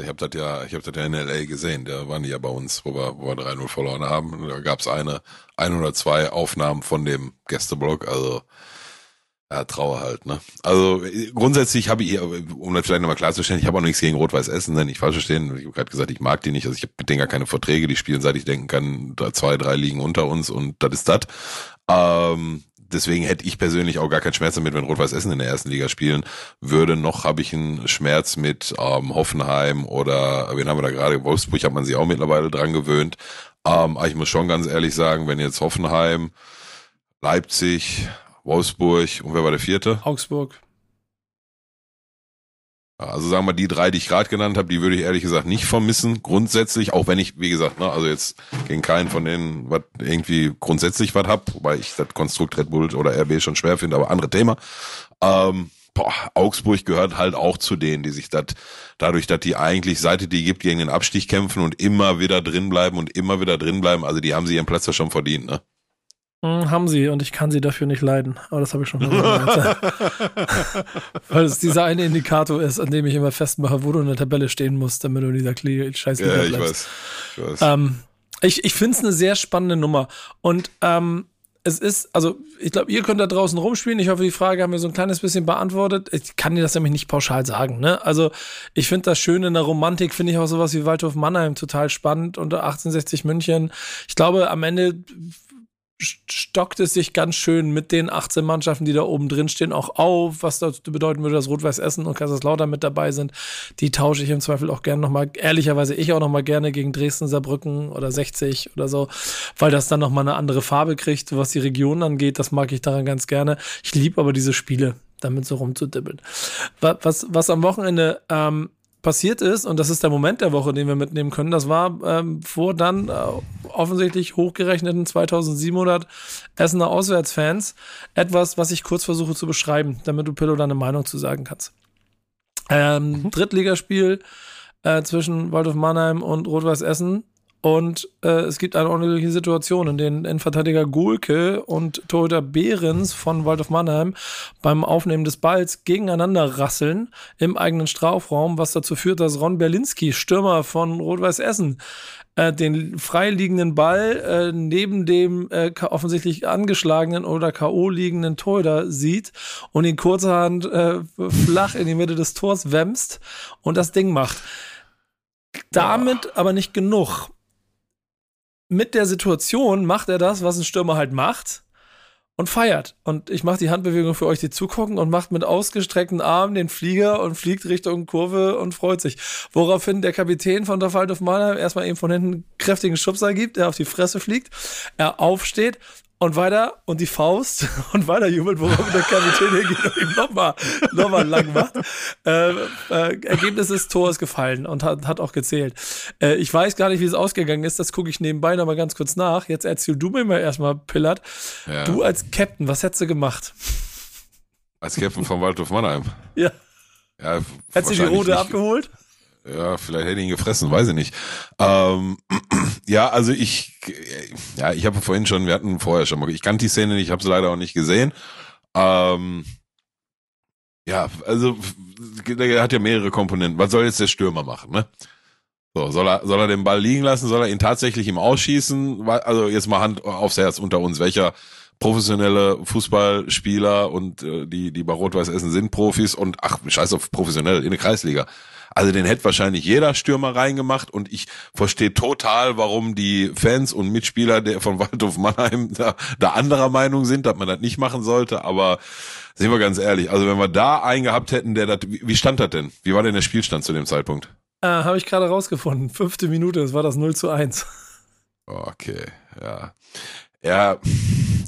Ich habe das ja, ich habe das ja in LA gesehen. Da waren die ja bei uns, wo wir, wo wir 3-0 verloren haben. Da gab es eine, ein oder zwei Aufnahmen von dem Gästeblock. Also ja, Trauer halt, ne? Also grundsätzlich habe ich, um das vielleicht nochmal klarzustellen, ich habe auch nichts gegen Rot-Weiß Essen, ne? nicht falsch verstehen. Ich habe gerade gesagt, ich mag die nicht. Also ich habe mit denen gar keine Verträge, die spielen, seit ich denken kann, da zwei, drei liegen unter uns und das ist das. Ähm, deswegen hätte ich persönlich auch gar keinen Schmerz damit, wenn Rot-Weiß Essen in der ersten Liga spielen würde. Noch habe ich einen Schmerz mit ähm, Hoffenheim oder wen haben wir da gerade? Wolfsburg hat man sich auch mittlerweile dran gewöhnt. Ähm, aber ich muss schon ganz ehrlich sagen, wenn jetzt Hoffenheim, Leipzig, Wolfsburg und wer war der vierte? Augsburg. Also sagen wir die drei, die ich gerade genannt habe, die würde ich ehrlich gesagt nicht vermissen. Grundsätzlich, auch wenn ich, wie gesagt, ne, also jetzt gegen keinen von denen was irgendwie grundsätzlich was hab, wobei ich das Konstrukt Red Bull oder RB schon schwer finde, aber andere Thema. Ähm, boah, Augsburg gehört halt auch zu denen, die sich das, dadurch, dass die eigentlich, seit es die gibt, gegen den Abstieg kämpfen und immer wieder drin bleiben und immer wieder drin bleiben, also die haben sie ihren Platz ja schon verdient, ne? Hm, haben sie und ich kann sie dafür nicht leiden. Aber das habe ich schon gesagt. Weil es dieser eine Indikator ist, an dem ich immer festmache, wo du in der Tabelle stehen musst, damit du in dieser scheiß Ja, ich weiß. Ich, weiß. Ähm, ich, ich finde es eine sehr spannende Nummer. Und ähm, es ist, also ich glaube, ihr könnt da draußen rumspielen. Ich hoffe, die Frage haben wir so ein kleines bisschen beantwortet. Ich kann dir das nämlich nicht pauschal sagen. Ne? Also ich finde das Schöne in der Romantik, finde ich auch sowas wie Waldhof Mannheim total spannend unter 1860 München. Ich glaube, am Ende stockt es sich ganz schön mit den 18 Mannschaften, die da oben drin stehen, auch auf, was das bedeuten würde, dass Rot-Weiß Essen und Kaiserslautern mit dabei sind. Die tausche ich im Zweifel auch gerne nochmal, ehrlicherweise ich auch nochmal gerne gegen Dresden, Saarbrücken oder 60 oder so, weil das dann nochmal eine andere Farbe kriegt, was die Region angeht. Das mag ich daran ganz gerne. Ich liebe aber diese Spiele, damit so rumzudibbeln. Was, was am Wochenende ähm, passiert ist, und das ist der Moment der Woche, den wir mitnehmen können, das war ähm, vor dann äh, offensichtlich hochgerechneten 2700 Essener Auswärtsfans etwas, was ich kurz versuche zu beschreiben, damit du Pillow deine Meinung zu sagen kannst. Ähm, mhm. Drittligaspiel äh, zwischen Waldorf Mannheim und Rot-Weiß Essen und äh, es gibt eine ordentliche Situation, in denen Innenverteidiger Gulke und Torhüter Behrens von Waldorf Mannheim beim Aufnehmen des Balls gegeneinander rasseln im eigenen Strafraum, was dazu führt, dass Ron Berlinski, Stürmer von Rot-Weiß Essen, äh, den freiliegenden Ball äh, neben dem äh, offensichtlich angeschlagenen oder K.O. liegenden Torhüter sieht und ihn kurzerhand äh, flach in die Mitte des Tors wämst und das Ding macht. Damit aber nicht genug mit der Situation macht er das, was ein Stürmer halt macht und feiert. Und ich mache die Handbewegung für euch, die zugucken und macht mit ausgestreckten Armen den Flieger und fliegt Richtung Kurve und freut sich. Woraufhin der Kapitän von der Waldorf Mannheim erstmal eben von hinten kräftigen Schubser gibt, der auf die Fresse fliegt, er aufsteht, und weiter und die Faust und weiter jubelt, worauf der Kapitän hingeht und ihm nochmal noch mal lang macht. Äh, äh, Ergebnis ist, Tor ist gefallen und hat, hat auch gezählt. Äh, ich weiß gar nicht, wie es ausgegangen ist, das gucke ich nebenbei nochmal ganz kurz nach. Jetzt erzähl du mir mal erstmal, Pillard. Ja. Du als Captain, was hättest du gemacht? Als Captain von Waldhof Mannheim? Ja. ja Hättest du die Rote abgeholt? Ja, vielleicht hätte ich ihn gefressen, weiß ich nicht. Ähm, ja, also ich, ja, ich habe vorhin schon, wir hatten vorher schon mal, ich kannte die Szene nicht, ich habe sie leider auch nicht gesehen. Ähm, ja, also der hat ja mehrere Komponenten. Was soll jetzt der Stürmer machen, ne? So, soll er, soll er den Ball liegen lassen? Soll er ihn tatsächlich ihm ausschießen? Also jetzt mal Hand aufs Herz unter uns. Welcher professionelle Fußballspieler und äh, die, die bei Rot-Weiß Essen sind Profis und ach, scheiß auf professionell in der Kreisliga. Also den hätte wahrscheinlich jeder Stürmer reingemacht und ich verstehe total, warum die Fans und Mitspieler der von Waldhof Mannheim da, da anderer Meinung sind, dass man das nicht machen sollte, aber sind wir ganz ehrlich, also wenn wir da einen gehabt hätten, der das, wie stand das denn? Wie war denn der Spielstand zu dem Zeitpunkt? Äh, Habe ich gerade rausgefunden. Fünfte Minute, das war das 0 zu 1. Okay, ja. Ja,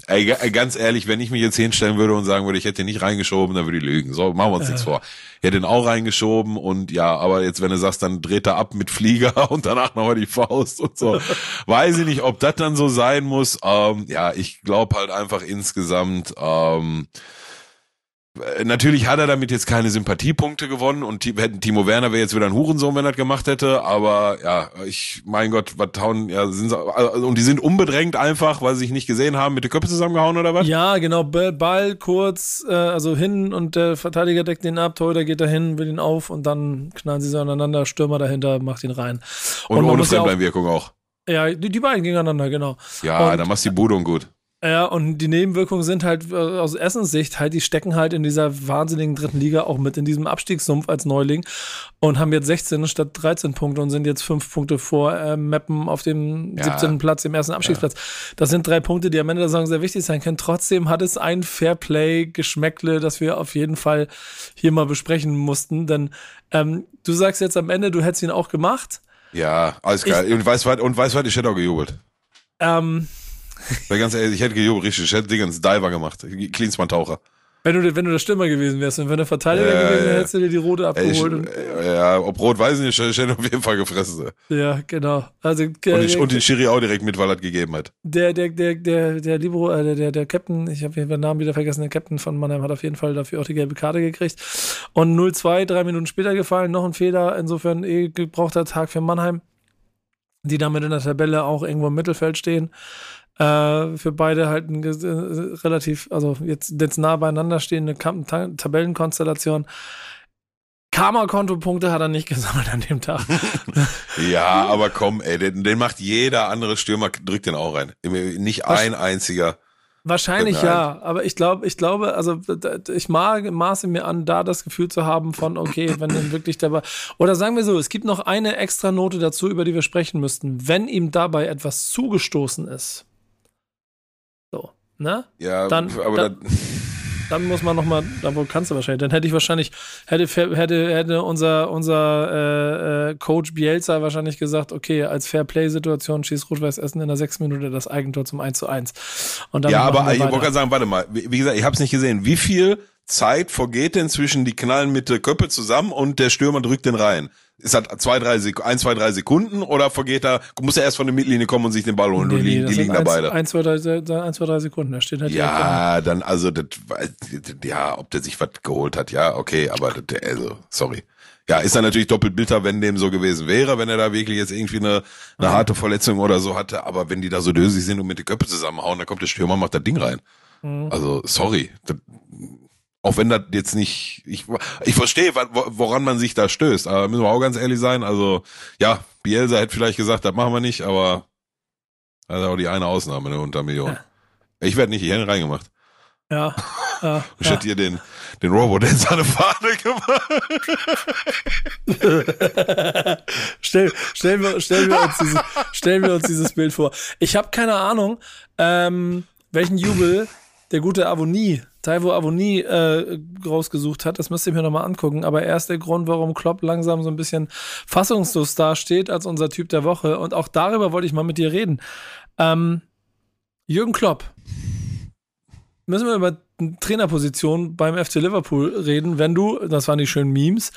ey, ganz ehrlich, wenn ich mich jetzt hinstellen würde und sagen würde, ich hätte ihn nicht reingeschoben, dann würde ich lügen. So, machen wir uns nichts vor. Ich hätte ihn auch reingeschoben und ja, aber jetzt, wenn du sagst, dann dreht er ab mit Flieger und danach nochmal die Faust und so. Weiß ich nicht, ob das dann so sein muss. Ähm, ja, ich glaube halt einfach insgesamt, ähm, äh, natürlich hat er damit jetzt keine Sympathiepunkte gewonnen und Timo Werner wäre jetzt wieder ein Hurensohn, wenn er das gemacht hätte. Aber ja, ich, mein Gott, was hauen, ja, sind also, und die sind unbedrängt einfach, weil sie sich nicht gesehen haben, mit den Köpfen zusammengehauen oder was? Ja, genau, Ball kurz, äh, also hin und der Verteidiger deckt ihn ab, Torhüter geht dahin, will ihn auf und dann knallen sie so aneinander, Stürmer dahinter, macht ihn rein. Und, und ohne Fremdeinwirkung auch, auch. Ja, die, die beiden gegeneinander, genau. Ja, und, dann machst du die Bude und gut. Ja, und die Nebenwirkungen sind halt äh, aus Essenssicht halt, die stecken halt in dieser wahnsinnigen dritten Liga auch mit in diesem Abstiegssumpf als Neuling und haben jetzt 16 statt 13 Punkte und sind jetzt fünf Punkte vor äh, Meppen auf dem ja. 17. Platz, dem ersten Abstiegsplatz. Ja. Das sind drei Punkte, die am Ende der Saison sehr wichtig sein können. Trotzdem hat es ein Fairplay-Geschmäckle, das wir auf jeden Fall hier mal besprechen mussten, denn ähm, du sagst jetzt am Ende, du hättest ihn auch gemacht. Ja, alles geil. Ich, und weißt du, und weißt was, ich hätte auch gejubelt. Ähm, weil ganz ehrlich, ich hätte gejubelt, richtig, ich hätte Dingens Diver gemacht. Klinsmann-Taucher. Wenn du, wenn du der Stürmer gewesen wärst und wenn der Verteidiger ja, gewesen wäre, hättest du dir die rote abgeholt. Ich, ja, ob rot, weiß ich nicht, ich hätte auf jeden Fall gefressen. Ja, genau. Also, und, ich, und den Schiri auch direkt mit, weil er gegeben hat. Der, der, der, der, der Libero, äh, der, der, der Captain, ich habe den Namen wieder vergessen, der Captain von Mannheim hat auf jeden Fall dafür auch die gelbe Karte gekriegt. Und 0-2, drei Minuten später gefallen, noch ein Fehler, insofern eh gebrauchter Tag für Mannheim, die damit in der Tabelle auch irgendwo im Mittelfeld stehen äh, für beide halt ein, äh, relativ, also jetzt, jetzt nah beieinander stehende Tabellenkonstellation. Karma-Kontopunkte hat er nicht gesammelt an dem Tag. ja, aber komm, ey, den, den, macht jeder andere Stürmer, drückt den auch rein. Nicht ein einziger. Wahrscheinlich ja, aber ich glaube, ich glaube, also ich maße mir an, da das Gefühl zu haben von, okay, wenn denn wirklich dabei, oder sagen wir so, es gibt noch eine extra Note dazu, über die wir sprechen müssten. Wenn ihm dabei etwas zugestoßen ist, so, ne? Ja, dann, aber dann, dann muss man noch mal, da kannst du wahrscheinlich, dann hätte ich wahrscheinlich, hätte, hätte, hätte unser, unser äh, äh, Coach Bielsa wahrscheinlich gesagt, okay, als Fair-Play-Situation schießt Rot-Weiß Essen in der sechs Minute das Eigentor zum 1 zu 1. Und dann ja, aber ich wollte gerade sagen, warte mal, wie, wie gesagt, ich habe es nicht gesehen. Wie viel Zeit vergeht denn zwischen die knallen mit der Köppe zusammen und der Stürmer drückt den rein? Ist das zwei, drei Sek ein, zwei, drei Sekunden oder vergeht er, muss er erst von der Mittellinie kommen und sich den Ball holen nee, nee, die, die liegen da beide? Ein, zwei, drei, ein, zwei, drei Sekunden, da steht halt Ja, dann, also, das, ja, ob der sich was geholt hat, ja, okay, aber, das, also, sorry. Ja, ist dann natürlich doppelt bitter, wenn dem so gewesen wäre, wenn er da wirklich jetzt irgendwie eine, eine harte Verletzung oder so hatte, aber wenn die da so dösig sind und mit den Köpfen zusammenhauen, dann kommt der Stürmer, macht das Ding rein. Mhm. Also, sorry. Das, auch wenn das jetzt nicht, ich, ich verstehe, woran man sich da stößt, aber müssen wir auch ganz ehrlich sein. Also, ja, Bielsa hätte vielleicht gesagt, das machen wir nicht, aber das ist auch die eine Ausnahme, ne, unter Million. Ja. Ich werde nicht hier reingemacht. Ja. ja ich hätte hier den, den Robo Dance an der Fahne gemacht. stell, stellen, wir, stellen, wir uns dieses, stellen wir uns dieses Bild vor. Ich habe keine Ahnung, ähm, welchen Jubel der gute Avonie Taiwo Avoni äh, rausgesucht hat. Das müsst ihr mir nochmal angucken. Aber er ist der Grund, warum Klopp langsam so ein bisschen fassungslos dasteht als unser Typ der Woche. Und auch darüber wollte ich mal mit dir reden. Ähm, Jürgen Klopp. Müssen wir über Trainerposition beim FC Liverpool reden, wenn du, das waren die schönen Memes,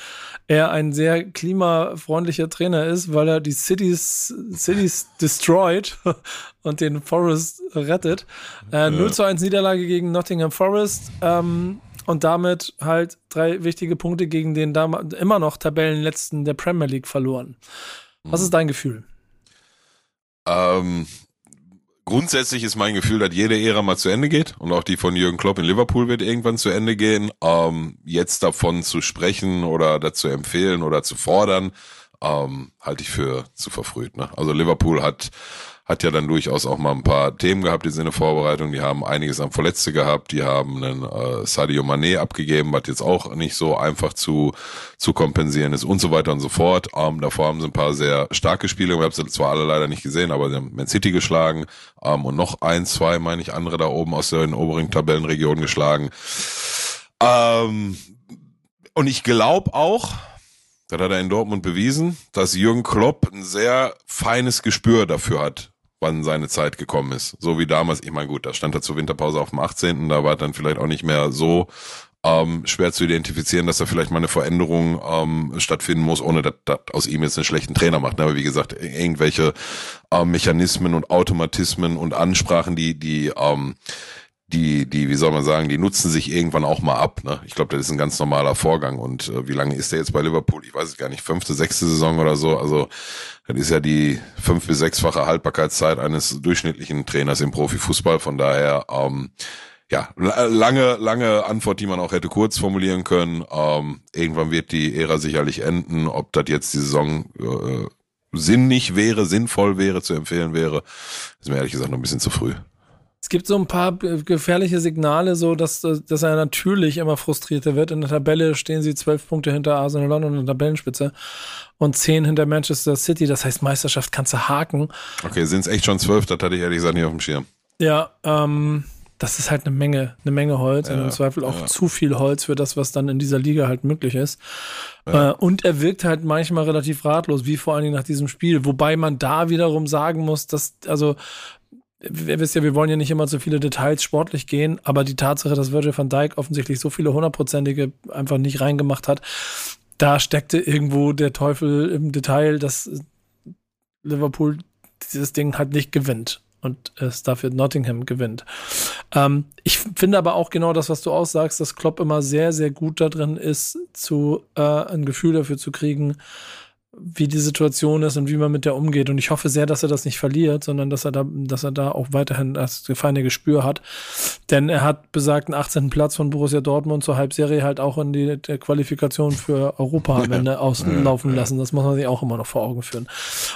er ein sehr klimafreundlicher Trainer ist, weil er die Cities, Cities destroyed und den Forest rettet. Äh, 0 zu 1 Niederlage gegen Nottingham Forest ähm, und damit halt drei wichtige Punkte gegen den immer noch Tabellenletzten der Premier League verloren. Was ist dein Gefühl? Ähm, grundsätzlich ist mein Gefühl, dass jede Ära mal zu Ende geht und auch die von Jürgen Klopp in Liverpool wird irgendwann zu Ende gehen. Ähm, jetzt davon zu sprechen oder dazu empfehlen oder zu fordern, ähm, halte ich für zu verfrüht. Ne? Also Liverpool hat hat ja dann durchaus auch mal ein paar Themen gehabt in der Vorbereitung. Die haben einiges an Verletzte gehabt. Die haben einen äh, Sadio Mané abgegeben, was jetzt auch nicht so einfach zu, zu kompensieren ist und so weiter und so fort. Ähm, davor haben sie ein paar sehr starke Spiele. Wir haben sie zwar alle leider nicht gesehen, aber sie haben Man City geschlagen ähm, und noch ein, zwei, meine ich, andere da oben aus den oberen Tabellenregionen geschlagen. Ähm, und ich glaube auch, das hat er in Dortmund bewiesen, dass Jürgen Klopp ein sehr feines Gespür dafür hat, wann seine Zeit gekommen ist. So wie damals, ich meine, gut, da stand er zur Winterpause auf dem 18., da war dann vielleicht auch nicht mehr so ähm, schwer zu identifizieren, dass da vielleicht mal eine Veränderung ähm, stattfinden muss, ohne dass das aus ihm jetzt einen schlechten Trainer macht. Aber wie gesagt, irgendwelche ähm, Mechanismen und Automatismen und Ansprachen, die, die ähm, die, die, wie soll man sagen, die nutzen sich irgendwann auch mal ab. Ne? Ich glaube, das ist ein ganz normaler Vorgang. Und äh, wie lange ist der jetzt bei Liverpool? Ich weiß es gar nicht, fünfte, sechste Saison oder so. Also das ist ja die fünf- bis sechsfache Haltbarkeitszeit eines durchschnittlichen Trainers im Profifußball. Von daher, ähm, ja, lange, lange Antwort, die man auch hätte kurz formulieren können. Ähm, irgendwann wird die Ära sicherlich enden. Ob das jetzt die Saison äh, sinnig wäre, sinnvoll wäre, zu empfehlen wäre, ist mir ehrlich gesagt noch ein bisschen zu früh. Es gibt so ein paar gefährliche Signale, so dass, dass er natürlich immer frustrierter wird. In der Tabelle stehen sie zwölf Punkte hinter Arsenal London in der Tabellenspitze und zehn hinter Manchester City. Das heißt, Meisterschaft kannst du haken. Okay, sind es echt schon zwölf? Das hatte ich ehrlich gesagt nicht auf dem Schirm. Ja, ähm, das ist halt eine Menge, eine Menge Holz ja, und im Zweifel auch ja. zu viel Holz für das, was dann in dieser Liga halt möglich ist. Ja. Äh, und er wirkt halt manchmal relativ ratlos, wie vor allen Dingen nach diesem Spiel. Wobei man da wiederum sagen muss, dass, also ihr wisst ja, wir wollen ja nicht immer zu viele Details sportlich gehen, aber die Tatsache, dass Virgil van Dijk offensichtlich so viele hundertprozentige einfach nicht reingemacht hat, da steckte irgendwo der Teufel im Detail, dass Liverpool dieses Ding halt nicht gewinnt und es dafür Nottingham gewinnt. Ähm, ich finde aber auch genau das, was du aussagst, dass Klopp immer sehr, sehr gut da drin ist, zu äh, ein Gefühl dafür zu kriegen, wie die Situation ist und wie man mit der umgeht. Und ich hoffe sehr, dass er das nicht verliert, sondern dass er da, dass er da auch weiterhin das feine Gespür hat. Denn er hat besagten 18. Platz von Borussia Dortmund zur Halbserie halt auch in die Qualifikation für Europa am Ende auslaufen lassen. Das muss man sich auch immer noch vor Augen führen.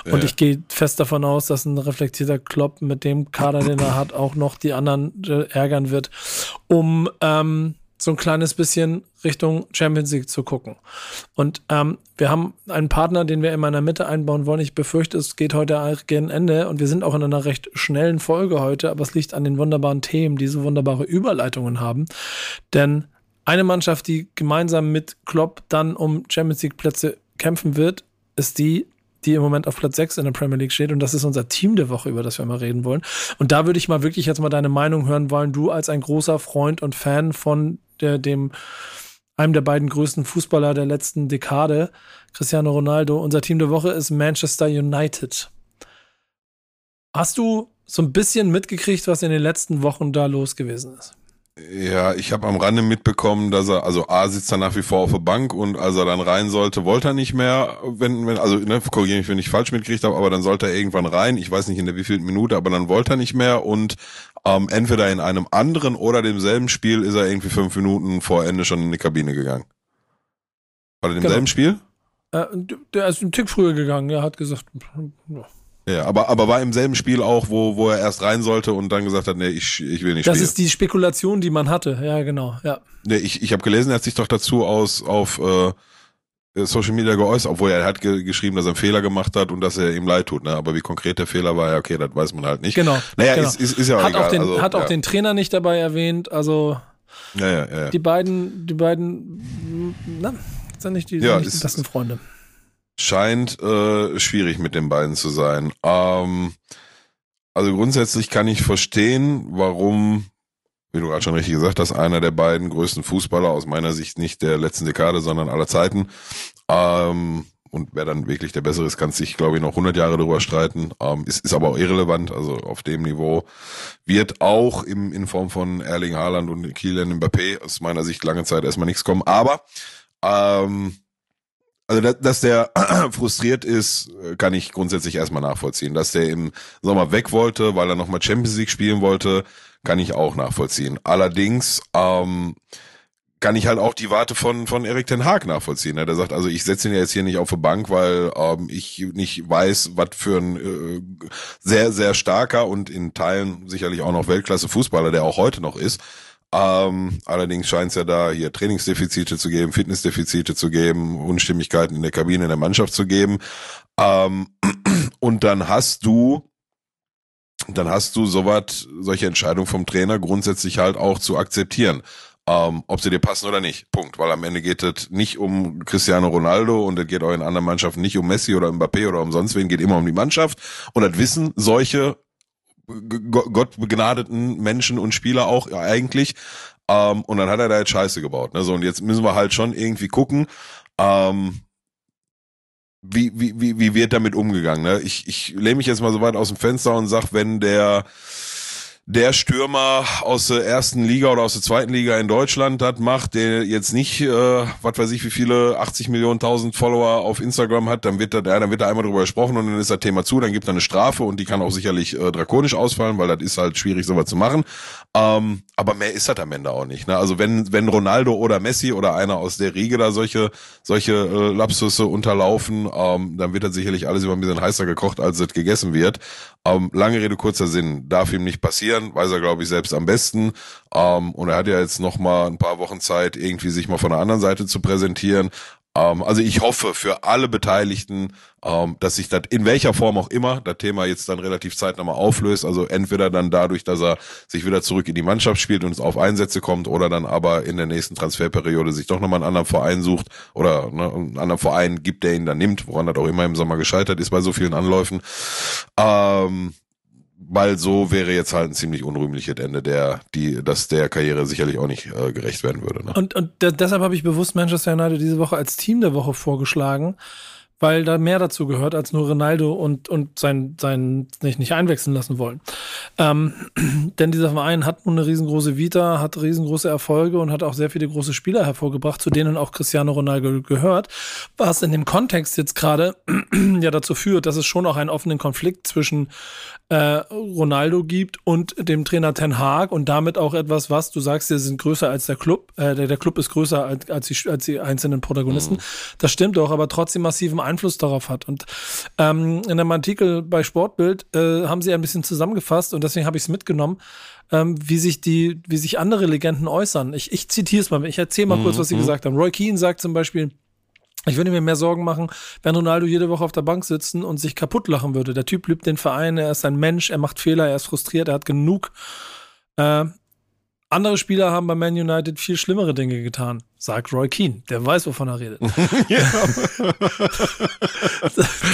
Und ja. ich gehe fest davon aus, dass ein reflektierter Klopp mit dem Kader, den er hat, auch noch die anderen äh, ärgern wird, um ähm, so ein kleines bisschen Richtung Champions League zu gucken. Und ähm, wir haben einen Partner, den wir in meiner Mitte einbauen wollen. Ich befürchte, es geht heute gegen Ende und wir sind auch in einer recht schnellen Folge heute, aber es liegt an den wunderbaren Themen, die so wunderbare Überleitungen haben. Denn eine Mannschaft, die gemeinsam mit Klopp dann um Champions League Plätze kämpfen wird, ist die die im Moment auf Platz 6 in der Premier League steht. Und das ist unser Team der Woche, über das wir mal reden wollen. Und da würde ich mal wirklich jetzt mal deine Meinung hören wollen. Du als ein großer Freund und Fan von der, dem, einem der beiden größten Fußballer der letzten Dekade, Cristiano Ronaldo. Unser Team der Woche ist Manchester United. Hast du so ein bisschen mitgekriegt, was in den letzten Wochen da los gewesen ist? Ja, ich habe am Rande mitbekommen, dass er, also A sitzt er nach wie vor auf der Bank und als er dann rein sollte, wollte er nicht mehr, wenn, wenn, also ne, korrigiere mich, wenn ich falsch mitgekriegt habe, aber dann sollte er irgendwann rein, ich weiß nicht in der wievielten Minute, aber dann wollte er nicht mehr und ähm, entweder in einem anderen oder demselben Spiel ist er irgendwie fünf Minuten vor Ende schon in die Kabine gegangen. War er im genau. Spiel? Äh, der ist einen Tick früher gegangen, er hat gesagt, ja. Ja, aber, aber war im selben Spiel auch, wo, wo er erst rein sollte und dann gesagt hat, nee, ich, ich will nicht das spielen. Das ist die Spekulation, die man hatte, ja, genau, ja. Nee, ich, ich habe gelesen, er hat sich doch dazu aus auf äh, Social Media geäußert, obwohl er hat ge geschrieben, dass er einen Fehler gemacht hat und dass er ihm leid tut, ne? Aber wie konkret der Fehler war, ja, okay, das weiß man halt nicht. Genau. Naja, genau. Ist, ist, ist ja auch hat egal. Auch den, also, hat auch ja. den Trainer nicht dabei erwähnt, also ja, ja, ja, ja. die beiden, die beiden, na, sind nicht die, ja, sind nicht die besten Freunde scheint äh, schwierig mit den beiden zu sein. Ähm, also grundsätzlich kann ich verstehen, warum, wie du gerade schon richtig gesagt hast, einer der beiden größten Fußballer aus meiner Sicht nicht der letzten Dekade, sondern aller Zeiten. Ähm, und wer dann wirklich der Bessere ist, kann sich, glaube ich, noch 100 Jahre darüber streiten. Ähm, ist, ist aber auch irrelevant. Also auf dem Niveau wird auch im, in Form von Erling Haaland und Kylian Mbappé aus meiner Sicht lange Zeit erstmal nichts kommen. Aber ähm, also, dass, dass der frustriert ist, kann ich grundsätzlich erstmal nachvollziehen. Dass der im Sommer weg wollte, weil er nochmal Champions League spielen wollte, kann ich auch nachvollziehen. Allerdings ähm, kann ich halt auch die Warte von, von Erik Ten Haag nachvollziehen. Ne? Der sagt, also ich setze ihn ja jetzt hier nicht auf die Bank, weil ähm, ich nicht weiß, was für ein äh, sehr, sehr starker und in Teilen sicherlich auch noch Weltklasse-Fußballer, der auch heute noch ist. Ähm, allerdings scheint es ja da hier Trainingsdefizite zu geben, Fitnessdefizite zu geben, Unstimmigkeiten in der Kabine in der Mannschaft zu geben. Ähm, und dann hast du dann hast du sowas, solche Entscheidungen vom Trainer grundsätzlich halt auch zu akzeptieren. Ähm, ob sie dir passen oder nicht. Punkt. Weil am Ende geht es nicht um Cristiano Ronaldo und es geht auch in anderen Mannschaften nicht um Messi oder Mbappé oder um sonst wen, geht immer um die Mannschaft. Und das wissen solche Gott begnadeten Menschen und Spieler auch ja, eigentlich. Ähm, und dann hat er da jetzt Scheiße gebaut. Ne? So, und jetzt müssen wir halt schon irgendwie gucken, ähm, wie, wie, wie, wie wird damit umgegangen? Ne? Ich, ich lehne mich jetzt mal so weit aus dem Fenster und sag, wenn der der Stürmer aus der ersten Liga oder aus der zweiten Liga in Deutschland das macht, der jetzt nicht, äh, was weiß ich, wie viele 80 Millionen tausend Follower auf Instagram hat, dann wird da, ja, dann wird da einmal drüber gesprochen und dann ist das Thema zu, dann gibt er eine Strafe und die kann auch sicherlich äh, drakonisch ausfallen, weil das ist halt schwierig, sowas zu machen. Ähm, aber mehr ist das am Ende auch nicht. Ne? Also wenn, wenn Ronaldo oder Messi oder einer aus der Riege da solche, solche äh, Lapsusse unterlaufen, ähm, dann wird das sicherlich alles über ein bisschen heißer gekocht, als es gegessen wird. Ähm, lange Rede, kurzer Sinn, darf ihm nicht passieren, weiß er, glaube ich, selbst am besten. Ähm, und er hat ja jetzt noch mal ein paar Wochen Zeit, irgendwie sich mal von der anderen Seite zu präsentieren. Ähm, also ich hoffe für alle Beteiligten, ähm, dass sich das in welcher Form auch immer das Thema jetzt dann relativ zeitnah mal auflöst. Also entweder dann dadurch, dass er sich wieder zurück in die Mannschaft spielt und es auf Einsätze kommt, oder dann aber in der nächsten Transferperiode sich doch nochmal einen anderen Verein sucht oder ne, einen anderen Verein gibt, der ihn dann nimmt, woran das auch immer im Sommer gescheitert ist bei so vielen Anläufen. Ähm, weil so wäre jetzt halt ein ziemlich unrühmliches Ende, der die, dass der Karriere sicherlich auch nicht äh, gerecht werden würde. Ne? Und, und deshalb habe ich bewusst Manchester United diese Woche als Team der Woche vorgeschlagen, weil da mehr dazu gehört als nur Ronaldo und, und sein, sein nicht, nicht einwechseln lassen wollen. Ähm, denn dieser Verein hat nun eine riesengroße Vita, hat riesengroße Erfolge und hat auch sehr viele große Spieler hervorgebracht, zu denen auch Cristiano Ronaldo gehört, was in dem Kontext jetzt gerade ja dazu führt, dass es schon auch einen offenen Konflikt zwischen äh, Ronaldo gibt und dem Trainer Ten Haag und damit auch etwas, was du sagst, sie sind größer als der Club, äh, der, der Club ist größer als, als, die, als die einzelnen Protagonisten. Mhm. Das stimmt doch, aber trotzdem massiven Einfluss darauf hat. Und ähm, in einem Artikel bei Sportbild äh, haben sie ein bisschen zusammengefasst und deswegen habe ich es mitgenommen, ähm, wie sich die, wie sich andere Legenden äußern. Ich, ich zitiere es mal, ich erzähle mal mhm. kurz, was sie mhm. gesagt haben. Roy Keane sagt zum Beispiel, ich würde mir mehr Sorgen machen, wenn Ronaldo jede Woche auf der Bank sitzen und sich kaputt lachen würde. Der Typ liebt den Verein, er ist ein Mensch, er macht Fehler, er ist frustriert, er hat genug. Äh, andere Spieler haben bei Man United viel schlimmere Dinge getan, sagt Roy Keane. Der weiß, wovon er redet.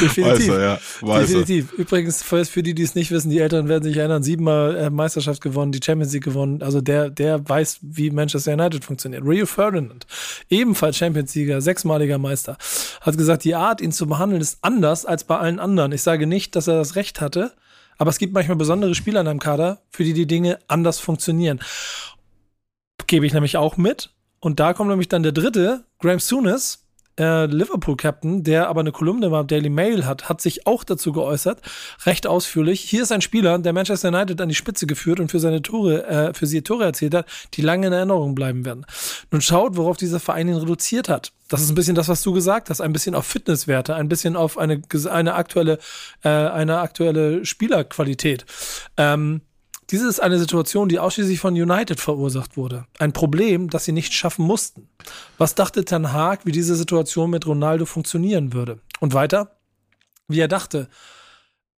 Definitiv. Weiß er, ja. Weiß Definitiv. Er. Übrigens, für die, die es nicht wissen, die Eltern werden sich erinnern, siebenmal äh, Meisterschaft gewonnen, die Champions League gewonnen. Also der, der weiß, wie Manchester United funktioniert. Rio Ferdinand, ebenfalls Champions League, sechsmaliger Meister, hat gesagt, die Art, ihn zu behandeln, ist anders als bei allen anderen. Ich sage nicht, dass er das Recht hatte, aber es gibt manchmal besondere Spieler in einem Kader, für die die Dinge anders funktionieren. Gebe ich nämlich auch mit. Und da kommt nämlich dann der dritte, Graham Souness, äh, Liverpool-Captain, der aber eine Kolumne beim Daily Mail hat, hat sich auch dazu geäußert, recht ausführlich. Hier ist ein Spieler, der Manchester United an die Spitze geführt und für seine Tore, äh, für sie Tore erzielt hat, die lange in Erinnerung bleiben werden. Nun schaut, worauf dieser Verein ihn reduziert hat. Das ist ein bisschen das, was du gesagt hast, ein bisschen auf Fitnesswerte, ein bisschen auf eine, eine aktuelle, äh, eine aktuelle Spielerqualität. Ähm, dies ist eine Situation, die ausschließlich von United verursacht wurde. Ein Problem, das sie nicht schaffen mussten. Was dachte Ten Haag, wie diese Situation mit Ronaldo funktionieren würde? Und weiter, wie er dachte,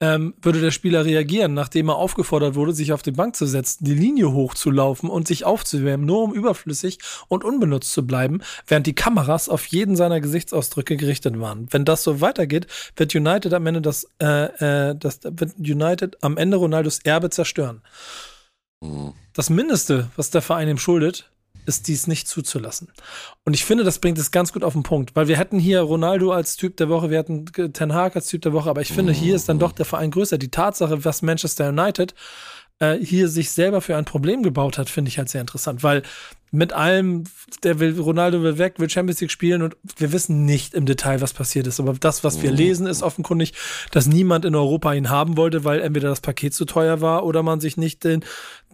ähm, würde der Spieler reagieren, nachdem er aufgefordert wurde, sich auf die Bank zu setzen, die Linie hochzulaufen und sich aufzuwärmen, nur um überflüssig und unbenutzt zu bleiben, während die Kameras auf jeden seiner Gesichtsausdrücke gerichtet waren. Wenn das so weitergeht, wird United am Ende das, äh, äh, das wird United am Ende Ronaldos Erbe zerstören. Mhm. Das Mindeste, was der Verein ihm schuldet, ist dies nicht zuzulassen. Und ich finde, das bringt es ganz gut auf den Punkt, weil wir hätten hier Ronaldo als Typ der Woche, wir hatten Ten Hag als Typ der Woche, aber ich finde, hier ist dann doch der Verein größer. Die Tatsache, was Manchester United äh, hier sich selber für ein Problem gebaut hat, finde ich halt sehr interessant, weil mit allem, der will, Ronaldo will weg, will Champions League spielen und wir wissen nicht im Detail, was passiert ist. Aber das, was wir lesen, ist offenkundig, dass niemand in Europa ihn haben wollte, weil entweder das Paket zu teuer war oder man sich nicht den,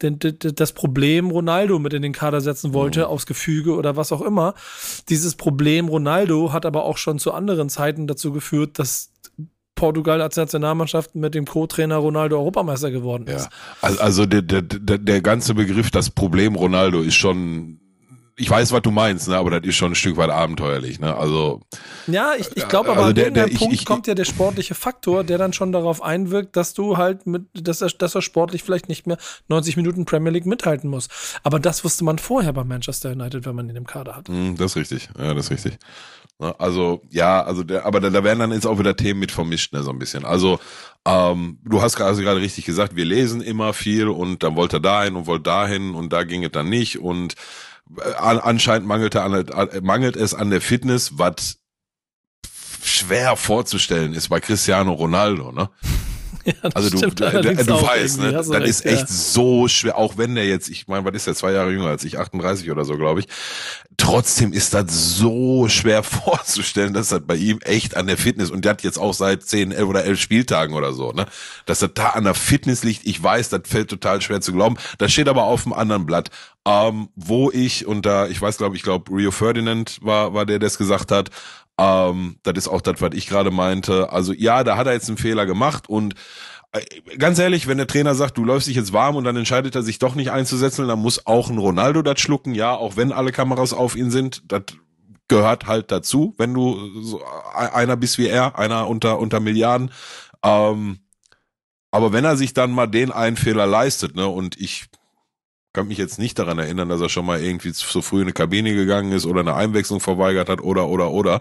den, den, das Problem Ronaldo mit in den Kader setzen wollte, mhm. aus Gefüge oder was auch immer. Dieses Problem Ronaldo hat aber auch schon zu anderen Zeiten dazu geführt, dass Portugal als Nationalmannschaft mit dem Co-Trainer Ronaldo Europameister geworden ist. Ja, also, also der, der, der, ganze Begriff, das Problem Ronaldo ist schon ich weiß, was du meinst, ne, aber das ist schon ein Stück weit abenteuerlich, ne? Also ja, ich, ich glaube aber also der, der, Punkt ich, kommt ja der sportliche Faktor, der dann schon darauf einwirkt, dass du halt mit, dass er, dass er sportlich vielleicht nicht mehr 90 Minuten Premier League mithalten muss. Aber das wusste man vorher bei Manchester United, wenn man ihn im Kader hat. Mm, das ist richtig, ja, das ist richtig. Ne, also ja, also der, aber da, da werden dann jetzt auch wieder Themen mit vermischt, ne, so ein bisschen. Also ähm, du hast also gerade richtig gesagt, wir lesen immer viel und dann wollte er dahin und wollte dahin und da ging es dann nicht und äh, anscheinend mangelte an, mangelt es an der Fitness, was schwer vorzustellen ist bei Cristiano Ronaldo, ne? Ja, also du, du, du weißt, ne, das ist echt ja. so schwer, auch wenn der jetzt, ich meine, was ist der, zwei Jahre jünger als ich, 38 oder so, glaube ich. Trotzdem ist das so schwer vorzustellen, dass das bei ihm echt an der Fitness, und der hat jetzt auch seit 10, 11 oder 11 Spieltagen oder so, ne, dass das da an der Fitness liegt. Ich weiß, das fällt total schwer zu glauben. Das steht aber auf dem anderen Blatt, ähm, wo ich, und da, ich weiß, glaube ich, glaube, Rio Ferdinand war, war der, der es gesagt hat, ähm, das ist auch das, was ich gerade meinte. Also ja, da hat er jetzt einen Fehler gemacht und äh, ganz ehrlich, wenn der Trainer sagt, du läufst dich jetzt warm und dann entscheidet er sich doch nicht einzusetzen, dann muss auch ein Ronaldo das schlucken. Ja, auch wenn alle Kameras auf ihn sind, das gehört halt dazu, wenn du so einer bist wie er, einer unter unter Milliarden. Ähm, aber wenn er sich dann mal den einen Fehler leistet, ne, und ich kann mich jetzt nicht daran erinnern, dass er schon mal irgendwie zu früh in eine Kabine gegangen ist oder eine Einwechslung verweigert hat oder oder oder.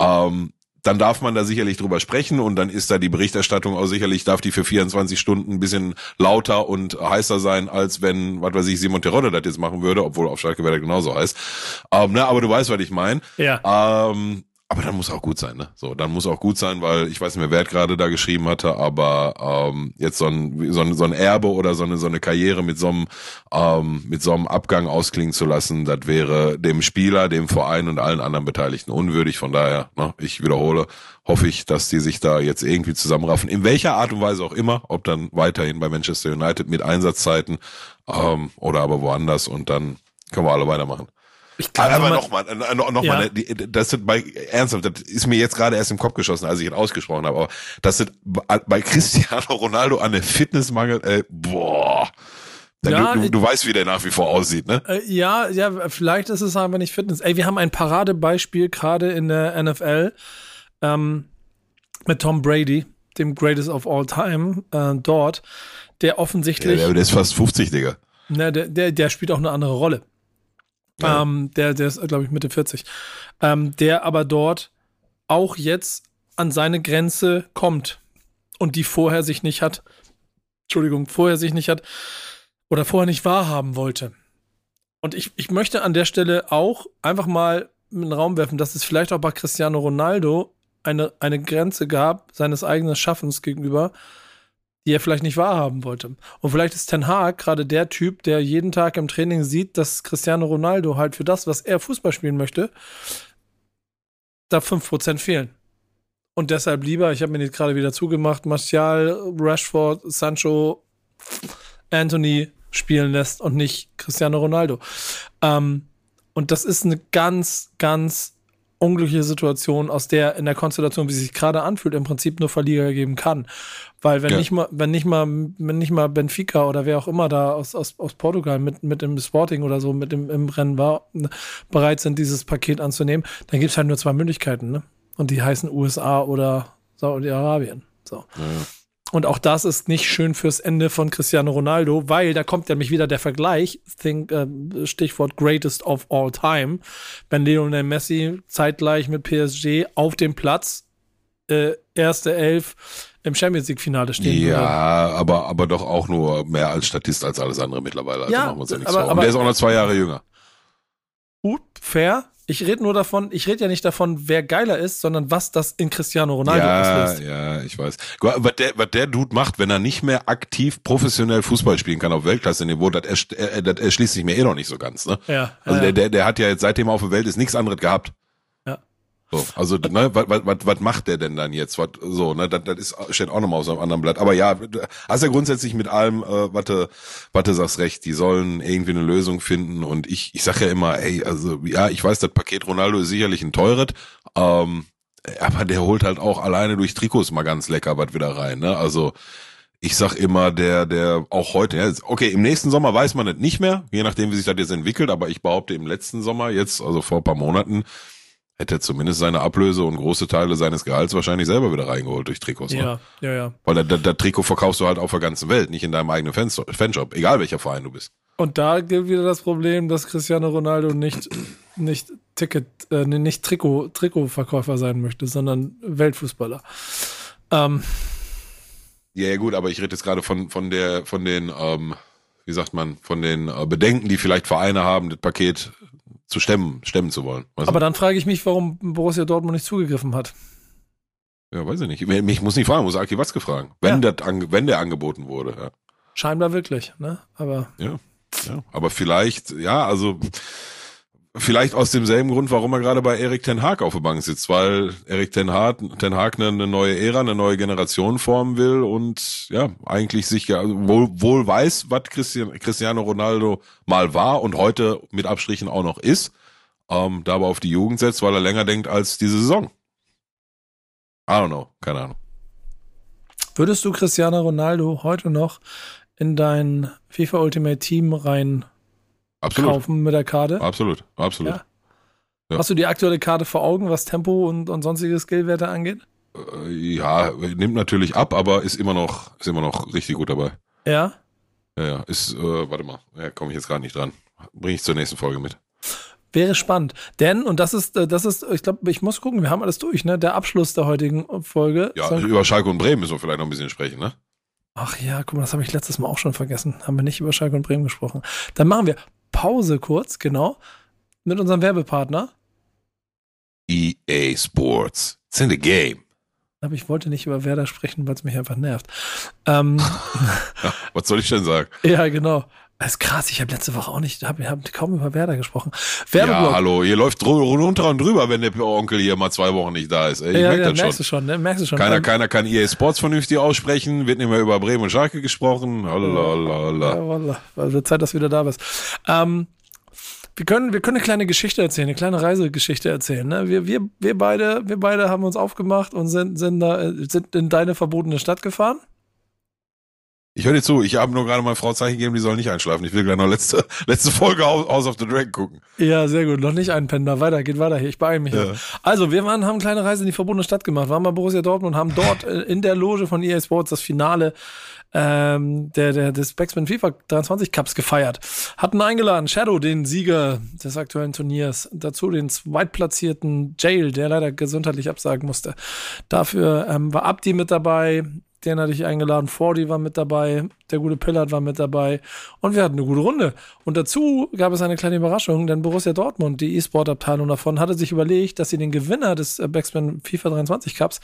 Ähm, dann darf man da sicherlich drüber sprechen und dann ist da die Berichterstattung auch sicherlich, darf die für 24 Stunden ein bisschen lauter und heißer sein, als wenn, was weiß ich, Simon Terodde das jetzt machen würde, obwohl auf Schalke wäre genauso heiß. Ähm, ne, aber du weißt, was ich meine. Ja. Ähm, aber dann muss auch gut sein, ne? So, dann muss auch gut sein, weil ich weiß nicht mehr, wer gerade da geschrieben hatte, aber ähm, jetzt so ein, so, ein, so ein Erbe oder so eine, so eine Karriere mit so einem, ähm, mit so einem Abgang ausklingen zu lassen, das wäre dem Spieler, dem Verein und allen anderen Beteiligten unwürdig. Von daher, ne, ich wiederhole, hoffe ich, dass die sich da jetzt irgendwie zusammenraffen. In welcher Art und Weise auch immer, ob dann weiterhin bei Manchester United mit Einsatzzeiten ähm, oder aber woanders und dann können wir alle weitermachen. Ich glaube, aber nochmal, noch, noch ja. mal, das sind bei, ernsthaft, das ist mir jetzt gerade erst im Kopf geschossen, als ich ihn ausgesprochen habe, aber das sind bei Cristiano Ronaldo an der Fitness mangelt, ey, boah. Ja, du, du, du, weißt, wie der nach wie vor aussieht, ne? Äh, ja, ja, vielleicht ist es aber nicht Fitness. Ey, wir haben ein Paradebeispiel gerade in der NFL ähm, mit Tom Brady, dem Greatest of All Time, äh, dort, der offensichtlich. Ja, der, der ist fast 50, Digga. Ne, der, der, der spielt auch eine andere Rolle. Ähm, der, der ist, glaube ich, Mitte 40. Ähm, der aber dort auch jetzt an seine Grenze kommt und die vorher sich nicht hat, Entschuldigung, vorher sich nicht hat oder vorher nicht wahrhaben wollte. Und ich, ich möchte an der Stelle auch einfach mal in den Raum werfen, dass es vielleicht auch bei Cristiano Ronaldo eine, eine Grenze gab, seines eigenen Schaffens gegenüber, die er vielleicht nicht wahrhaben wollte. Und vielleicht ist Ten Hag gerade der Typ, der jeden Tag im Training sieht, dass Cristiano Ronaldo halt für das, was er Fußball spielen möchte, da 5% fehlen. Und deshalb lieber, ich habe mir jetzt gerade wieder zugemacht, Martial, Rashford, Sancho, Anthony spielen lässt und nicht Cristiano Ronaldo. Ähm, und das ist eine ganz, ganz unglückliche Situation, aus der in der Konstellation, wie sie sich gerade anfühlt, im Prinzip nur Verlierer geben kann. Weil wenn ja. nicht mal, wenn nicht mal, wenn nicht mal Benfica oder wer auch immer da aus, aus, aus Portugal mit, mit dem Sporting oder so mit dem im Rennen war, bereit sind, dieses Paket anzunehmen, dann gibt es halt nur zwei Möglichkeiten, ne? Und die heißen USA oder Saudi-Arabien. So. Ja. Und auch das ist nicht schön fürs Ende von Cristiano Ronaldo, weil da kommt nämlich wieder der Vergleich, think, äh, Stichwort Greatest of All Time, wenn Lionel Messi zeitgleich mit PSG auf dem Platz äh, erste Elf im Champions League Finale stehen Ja, würde. aber aber doch auch nur mehr als Statist als alles andere mittlerweile. Also ja, machen wir uns ja nichts aber, vor. Und der ist auch noch zwei Jahre jünger. Gut, fair. Ich rede nur davon, ich rede ja nicht davon, wer geiler ist, sondern was das in Cristiano Ronaldo ja, auslöst. ja, ich weiß. Was der, was der Dude macht, wenn er nicht mehr aktiv professionell Fußball spielen kann auf Weltklasse-Niveau, das, äh, das erschließt sich mir eh noch nicht so ganz. Ne? Ja, Also ja, der, der, der hat ja jetzt seitdem er auf der Welt ist nichts anderes gehabt. So, also ne, was, was, was macht der denn dann jetzt? Was, so, ne, das, das ist, steht auch nochmal auf einem anderen Blatt. Aber ja, hast ja grundsätzlich mit allem, äh, was du sagst, recht. Die sollen irgendwie eine Lösung finden. Und ich, ich sag ja immer, ey, also ja, ich weiß, das Paket Ronaldo ist sicherlich ein teures, ähm, aber der holt halt auch alleine durch Trikots mal ganz lecker was wieder rein. Ne? Also ich sag immer, der, der auch heute, ja, okay, im nächsten Sommer weiß man es nicht mehr, je nachdem, wie sich das jetzt entwickelt, aber ich behaupte, im letzten Sommer, jetzt, also vor ein paar Monaten, hätte zumindest seine Ablöse und große Teile seines Gehalts wahrscheinlich selber wieder reingeholt durch Trikots. Ne? ja, ja, ja. Weil das, Trikot verkaufst du halt auf der ganzen Welt, nicht in deinem eigenen Fans- Fanshop, egal welcher Verein du bist. Und da gilt wieder das Problem, dass Cristiano Ronaldo nicht, nicht Ticket, äh, nicht Trikot, Trikotverkäufer sein möchte, sondern Weltfußballer. Ähm, Ja, ja gut, aber ich rede jetzt gerade von, von der, von den, ähm, wie sagt man, von den äh, Bedenken, die vielleicht Vereine haben, das Paket zu stemmen, stemmen zu wollen. Weißt du? aber dann frage ich mich, warum Borussia Dortmund nicht zugegriffen hat. Ja, weiß ich nicht. Mich muss nicht fragen, muss Aki Watzke fragen. Wenn, Ja. das wenn der angeboten wurde, ja. Scheinbar wirklich, ne? Aber ja. ja. Aber vielleicht, ja, also vielleicht aus demselben Grund, warum er gerade bei Erik Ten Haag auf der Bank sitzt, weil Erik Ten Haag, Ten Haag eine, neue Ära, eine neue Generation formen will und ja, eigentlich sich ja also wohl, wohl weiß, was Christian, Cristiano Ronaldo mal war und heute mit Abstrichen auch noch ist, ähm, da aber auf die Jugend setzt, weil er länger denkt als diese Saison. I don't know, keine Ahnung. würdest du Cristiano Ronaldo heute noch in dein FIFA Ultimate Team rein Absolut, kaufen mit der Karte? absolut, absolut. Ja. Ja. Hast du die aktuelle Karte vor Augen, was Tempo und, und sonstige Skillwerte angeht? Äh, Ja, nimmt natürlich ab, aber ist immer noch, ist immer noch richtig gut dabei. Ja. Ja, ja, ist, äh, warte mal, ja, komme ich jetzt gerade nicht dran. Bring ich zur nächsten Folge mit. Wäre spannend. Denn, und das ist, äh, das ist, ich glaube, ich muss gucken, wir haben alles durch, ne? Der Abschluss der heutigen Folge. Ja, Soll- über Schalke und Bremen müssen wir vielleicht noch ein bisschen sprechen, ne? Ach ja, guck mal, das habe ich letztes Mal auch schon vergessen. Haben wir nicht über Schalke und Bremen gesprochen. Dann machen wir Pause kurz, genau, mit unserem Werbepartner. EA Sports. It's in the game. Aber ich wollte nicht über Werder sprechen, weil es mich einfach nervt. Ähm, Ja, was soll ich denn sagen? ja, genau. Das ist krass, ich habe letzte Woche auch nicht, habe hab kaum über Werder gesprochen. Ja, Werbeblock. hallo, hier läuft runter und drüber, wenn der Onkel hier mal zwei Wochen nicht da ist. Ey, ich ja, merk ja, das merkst du schon. schon, ne? Merkst du schon. Keiner, Ähm, keiner kann EA Sports vernünftig aussprechen, wird nicht mehr über Bremen und Schalke gesprochen. Lalalala. Ja, wallah. Also Zeit, dass du wieder da bist. Ähm, wir können, wir können eine kleine Geschichte erzählen, eine kleine Reisegeschichte erzählen. Ne? Wir, wir, wir beide, wir beide haben uns aufgemacht und sind, sind da, äh, sind in deine verbotene Stadt gefahren. Ich höre dir zu, ich habe nur gerade meiner Frau Zeichen gegeben, die soll nicht einschlafen. Ich will gleich noch letzte, letzte Folge House of the Dragon gucken. Ja, sehr gut. Noch nicht einpennen. Weiter, geht weiter hier. Ich beeile mich. Ja. Also, wir waren, haben eine kleine Reise in die verbotene Stadt gemacht, waren bei Borussia Dortmund und haben dort äh, in der Loge von EA Sports das Finale ähm, der, der, des Backspin FIFA 23 Cups gefeiert. Hatten eingeladen Shadow, den Sieger des aktuellen Turniers, dazu den zweitplatzierten Jail, der leider gesundheitlich absagen musste. Dafür ähm, war Abdi mit dabei, den hatte ich eingeladen, Fordy war mit dabei, der gute Pillard war mit dabei und wir hatten eine gute Runde. Und dazu gab es eine kleine Überraschung, denn Borussia Dortmund, die E-Sport-Abteilung davon, hatte sich überlegt, dass sie den Gewinner des äh, Backspin FIFA 23 Cups,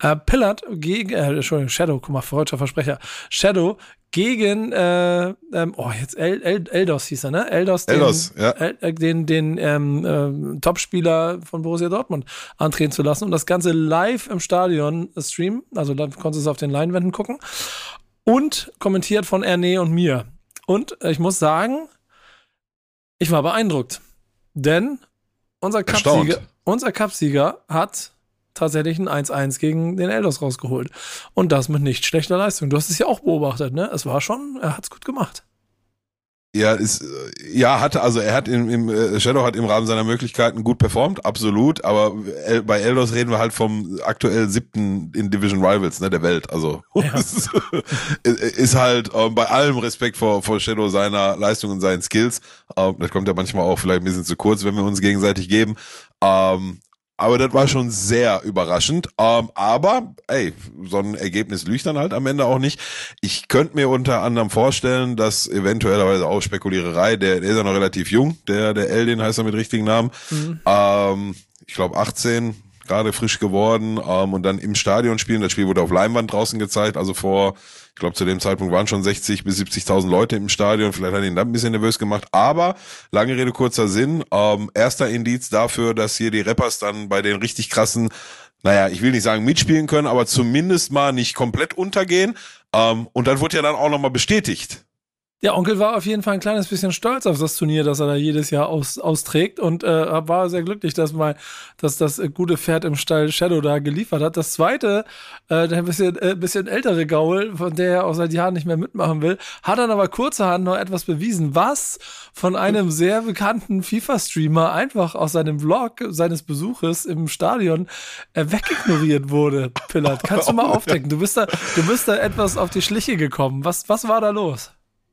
äh, Pillard gegen, äh, Entschuldigung, Shadow, guck mal, freudscher Versprecher, Shadow gegen, äh, ähm, oh, jetzt El, El, Eldos hieß er, ne? Eldos, den, Eldos, ja. El, äh, den, den ähm, ähm, Topspieler von Borussia Dortmund antreten zu lassen und das Ganze live im Stadion streamen. Also da konntest du es auf den Leinwänden gucken. Und kommentiert von Erne und mir. Und äh, ich muss sagen, ich war beeindruckt. Denn unser. Cupsieger, unser Cupsieger hat tatsächlich ein 1-1 gegen den Eldos rausgeholt. Und das mit nicht schlechter Leistung. Du hast es ja auch beobachtet, ne? Es war schon, er hat es gut gemacht. Ja, ist, äh, ja, hatte, also er hat im, im äh, Shadow hat im Rahmen seiner Möglichkeiten gut performt, absolut, aber El, bei Eldos reden wir halt vom aktuell siebten in Division Rivals, ne, der Welt, also Ja. ist, ist halt ähm, bei allem Respekt vor, vor Shadow seiner Leistung und seinen Skills, ähm, das kommt ja manchmal auch vielleicht ein bisschen zu kurz, wenn wir uns gegenseitig geben, ähm, aber das war schon sehr überraschend. Ähm, aber, ey, so ein Ergebnis lügt dann halt am Ende auch nicht. Ich könnte mir unter anderem vorstellen, dass eventuellerweise auch Spekuliererei, der, der ist ja noch relativ jung, der, der Eldin heißt er mit richtigen Namen. Mhm. Ähm, ich glaube 18, gerade frisch geworden ähm, und dann im Stadion spielen. Das Spiel wurde auf Leinwand draußen gezeigt, also vor, ich glaube zu dem Zeitpunkt waren schon 60 bis 70.000 Leute im Stadion. Vielleicht hat ihn dann ein bisschen nervös gemacht. Aber lange Rede kurzer Sinn. Ähm, erster Indiz dafür, dass hier die Rappers dann bei den richtig krassen naja, ich will nicht sagen mitspielen können, aber zumindest mal nicht komplett untergehen. Ähm, und dann wurde ja dann auch nochmal bestätigt. Ja, Onkel war auf jeden Fall ein kleines bisschen stolz auf das Turnier, das er da jedes Jahr aus, austrägt und äh, war sehr glücklich, dass mal, dass das gute Pferd im Stall Shadow da geliefert hat. Das zweite, äh, der ein bisschen, äh, bisschen ältere Gaul, von der er auch seit Jahren nicht mehr mitmachen will, hat dann aber kurzerhand noch etwas bewiesen, was von einem sehr bekannten FIFA-Streamer einfach aus seinem Vlog seines Besuches im Stadion äh, wegignoriert wurde. Pillard, kannst du mal aufdecken? Du bist da, du bist da etwas auf die Schliche gekommen. Was, was war da los?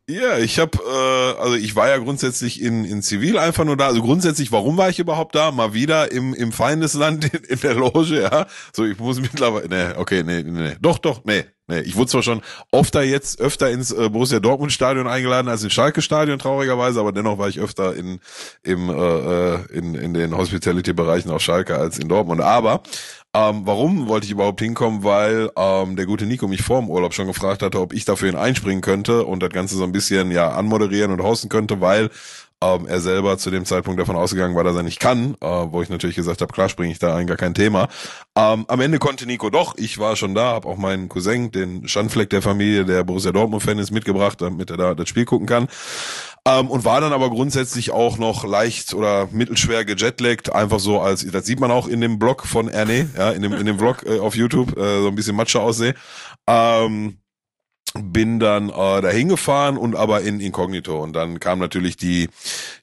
Ja, ich habe, äh, also ich war ja grundsätzlich in, in Zivil einfach nur da. Also grundsätzlich, warum war ich überhaupt da? Mal wieder im, im Feindesland in, in der Loge, ja. So, ich muss mittlerweile, nee, okay, nee, nee. Doch, doch, nee, nee. Ich wurde zwar schon öfter jetzt, öfter ins äh, Borussia Dortmund Stadion eingeladen als ins Schalke Stadion, traurigerweise, aber dennoch war ich öfter in, im, äh, äh in, in den Hospitality-Bereichen auf Schalke als in Dortmund. Aber ähm, warum wollte ich überhaupt hinkommen? Weil ähm, der gute Nico mich vor dem Urlaub schon gefragt hatte, ob ich dafür ihn einspringen könnte und das Ganze so ein bisschen ja anmoderieren und hosten könnte, weil ähm, er selber zu dem Zeitpunkt davon ausgegangen war, dass er nicht kann, äh, wo ich natürlich gesagt habe, klar springe ich da ein, gar kein Thema. Ähm, am Ende konnte Nico doch, ich war schon da, habe auch meinen Cousin, den Schandfleck der Familie, der Borussia Dortmund-Fan ist, mitgebracht, damit er da das Spiel gucken kann. Ähm, und war dann aber grundsätzlich auch noch leicht oder mittelschwer gejetlaggt, einfach so als, das sieht man auch in dem Blog von Erne, ja, in dem, in dem Vlog äh, auf YouTube, äh, so ein bisschen Matsche aussehe. Ähm, bin dann äh, dahin gefahren und aber in Inkognito und dann kam natürlich die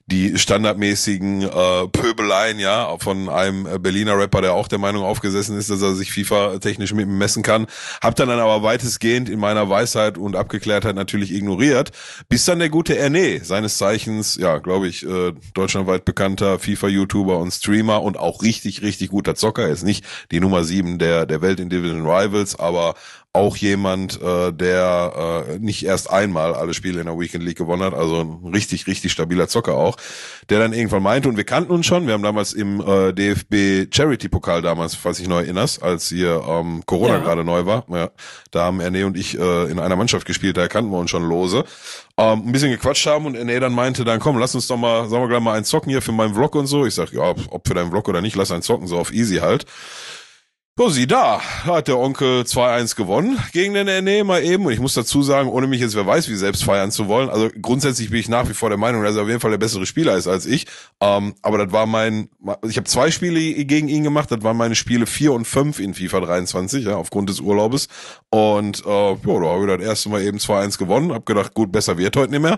die standardmäßigen äh, Pöbeleien ja von einem Berliner Rapper, der auch der Meinung aufgesessen ist, dass er sich FIFA technisch mit messen kann. Hab dann dann aber weitestgehend in meiner Weisheit und Abgeklärtheit natürlich ignoriert, bis dann der gute Erne, seines Zeichens, ja, glaube ich, äh, deutschlandweit bekannter FIFA-YouTuber und Streamer und auch richtig, richtig guter Zocker, ist nicht die Nummer sieben der, der Welt in Division Rivals, aber auch jemand, äh, der äh, nicht erst einmal alle Spiele in der Weekend League gewonnen hat, also ein richtig, richtig stabiler Zocker auch, der dann irgendwann meinte, und wir kannten uns schon, wir haben damals im äh, DFB Charity Pokal damals, falls ich noch erinnerst, als hier ähm, Corona ja. gerade neu war, ja, da haben Erne und ich äh, in einer Mannschaft gespielt, da kannten wir uns schon lose, ähm, ein bisschen gequatscht haben und Erne dann meinte, dann komm, lass uns doch mal, sagen wir gleich mal einen zocken hier für meinen Vlog und so. Ich sag, ja, ob für deinen Vlog oder nicht, lass einen zocken, so auf easy halt. So, sieh da, hat der Onkel 2-1 gewonnen gegen den Erne mal eben. Und ich muss dazu sagen, ohne mich jetzt wer weiß, wie selbst feiern zu wollen. Also grundsätzlich bin ich nach wie vor der Meinung, dass er auf jeden Fall der bessere Spieler ist als ich. Ähm, aber das war mein, ich habe zwei Spiele gegen ihn gemacht. Das waren meine Spiele 4 und 5 in FIFA 23, ja, aufgrund des Urlaubes. Und äh, ja, da habe ich das erste Mal eben 2-1 gewonnen. Hab gedacht, gut, besser wird heute nicht mehr.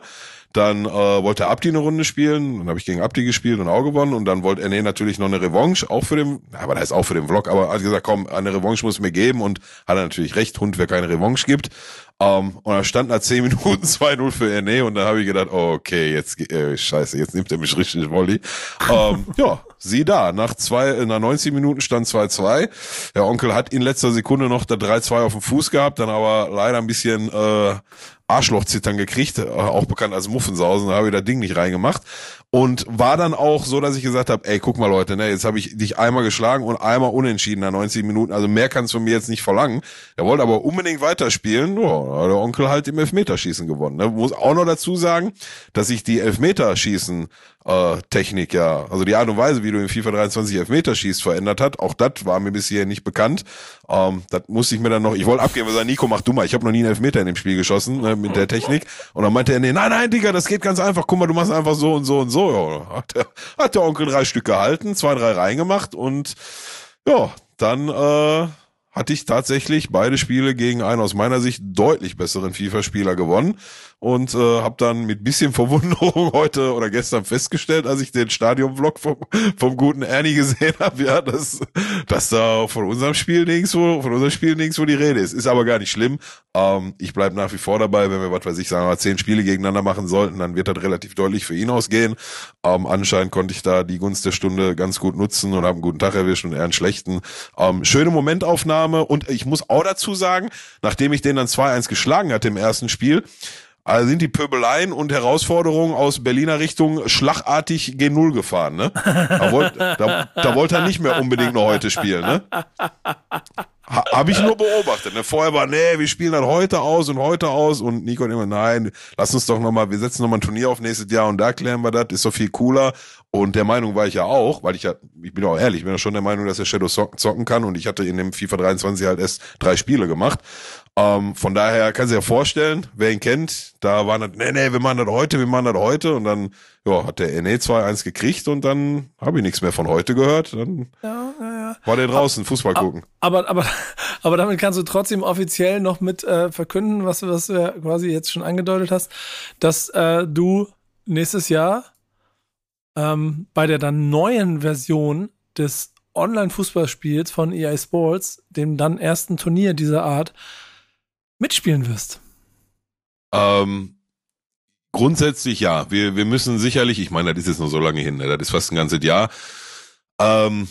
Dann äh, wollte Abdi eine Runde spielen, dann habe ich gegen Abdi gespielt und auch gewonnen. Und dann wollte Erne natürlich noch eine Revanche, auch für den, aber das ist auch für den Vlog, aber hat gesagt, komm, eine Revanche muss mir geben. Und hat er natürlich recht, Hund, wer keine Revanche gibt. Um, und da stand nach 10 Minuten 2-0 für Erne. Und da habe ich gedacht, okay, jetzt äh, scheiße, jetzt nimmt er mich richtig Volley. Um, ja, sieh da, nach zwei, nach 90 Minuten stand 2-2. Der Onkel hat in letzter Sekunde noch der 3-2 auf dem Fuß gehabt, dann aber leider ein bisschen äh, Arschlochzittern gekriegt, äh, auch bekannt als Muffensausen, da habe ich das Ding nicht reingemacht. Und war dann auch so, dass ich gesagt habe, ey, guck mal Leute, ne, jetzt habe ich dich einmal geschlagen und einmal unentschieden nach 90 Minuten, also mehr kannst du mir jetzt nicht verlangen. Er wollte aber unbedingt weiterspielen, ja, der Onkel halt im Elfmeterschießen gewonnen. Ne. Muss auch noch dazu sagen, dass ich die Elfmeterschießen äh, ja, also die Art und Weise, wie du in FIFA 23 Elfmeter schießt, verändert hat. Auch das war mir bisher nicht bekannt. Ähm, das musste ich mir dann noch, ich wollte abgeben, weil sagen, Nico, mach du mal. Ich habe noch nie einen Elfmeter in dem Spiel geschossen ne, mit der Technik. Und dann meinte er, nee, nein, nein, Digga, das geht ganz einfach. Guck mal, du machst einfach so und so und so. Ja, hat, der, hat der Onkel drei Stück gehalten, zwei, drei reingemacht und ja, dann äh, hatte ich tatsächlich beide Spiele gegen einen aus meiner Sicht deutlich besseren FIFA-Spieler gewonnen. Und äh, habe dann mit bisschen Verwunderung heute oder gestern festgestellt, als ich den Stadionvlog vom, vom guten Ernie gesehen habe, ja, dass, dass da von unserem Spiel nirgendwo, von unserem Spiel nirgendwo die Rede ist. Ist aber gar nicht schlimm. Ähm, ich bleib nach wie vor dabei, wenn wir, was weiß ich, sagen wir mal, zehn Spiele gegeneinander machen sollten, dann wird das relativ deutlich für ihn ausgehen. Ähm, anscheinend konnte ich da die Gunst der Stunde ganz gut nutzen und habe einen guten Tag erwischt und eher einen schlechten. Ähm, schöne Momentaufnahme und ich muss auch dazu sagen, nachdem ich den dann 2-1 geschlagen hatte im ersten Spiel, also sind die Pöbeleien und Herausforderungen aus Berliner Richtung schlagartig G0 gefahren, ne? Da, wollt, da, da wollte er nicht mehr unbedingt noch heute spielen, ne? Ha, Habe ich nur beobachtet. Ne? Vorher war, nee, wir spielen dann heute aus und heute aus und Nico und immer, nein, lass uns doch nochmal, wir setzen nochmal ein Turnier auf nächstes Jahr und da klären wir das, ist doch viel cooler. Und der Meinung war ich ja auch, weil ich ja, ich bin auch ehrlich, ich bin ja schon der Meinung, dass der Shadow zocken kann und ich hatte in dem FIFA 23 halt erst drei Spiele gemacht. Ähm, von daher kann sich ja vorstellen, wer ihn kennt, da war das, nee, nee, wir machen das heute, wir machen das heute und dann, ja, hat der NE 2-1 gekriegt und dann habe ich nichts mehr von heute gehört. Dann Ja, ja, war der draußen Fußball gucken. Aber, aber, aber damit kannst du trotzdem offiziell noch mit äh, verkünden, was, was du ja quasi jetzt schon angedeutet hast, dass äh, du nächstes Jahr ähm, bei der dann neuen Version des Online-Fußballspiels von EA Sports, dem dann ersten Turnier dieser Art, mitspielen wirst. Ähm, grundsätzlich ja. Wir, wir müssen sicherlich, ich meine, das ist jetzt noch so lange hin, ne? das ist fast ein ganzes Jahr. Ähm,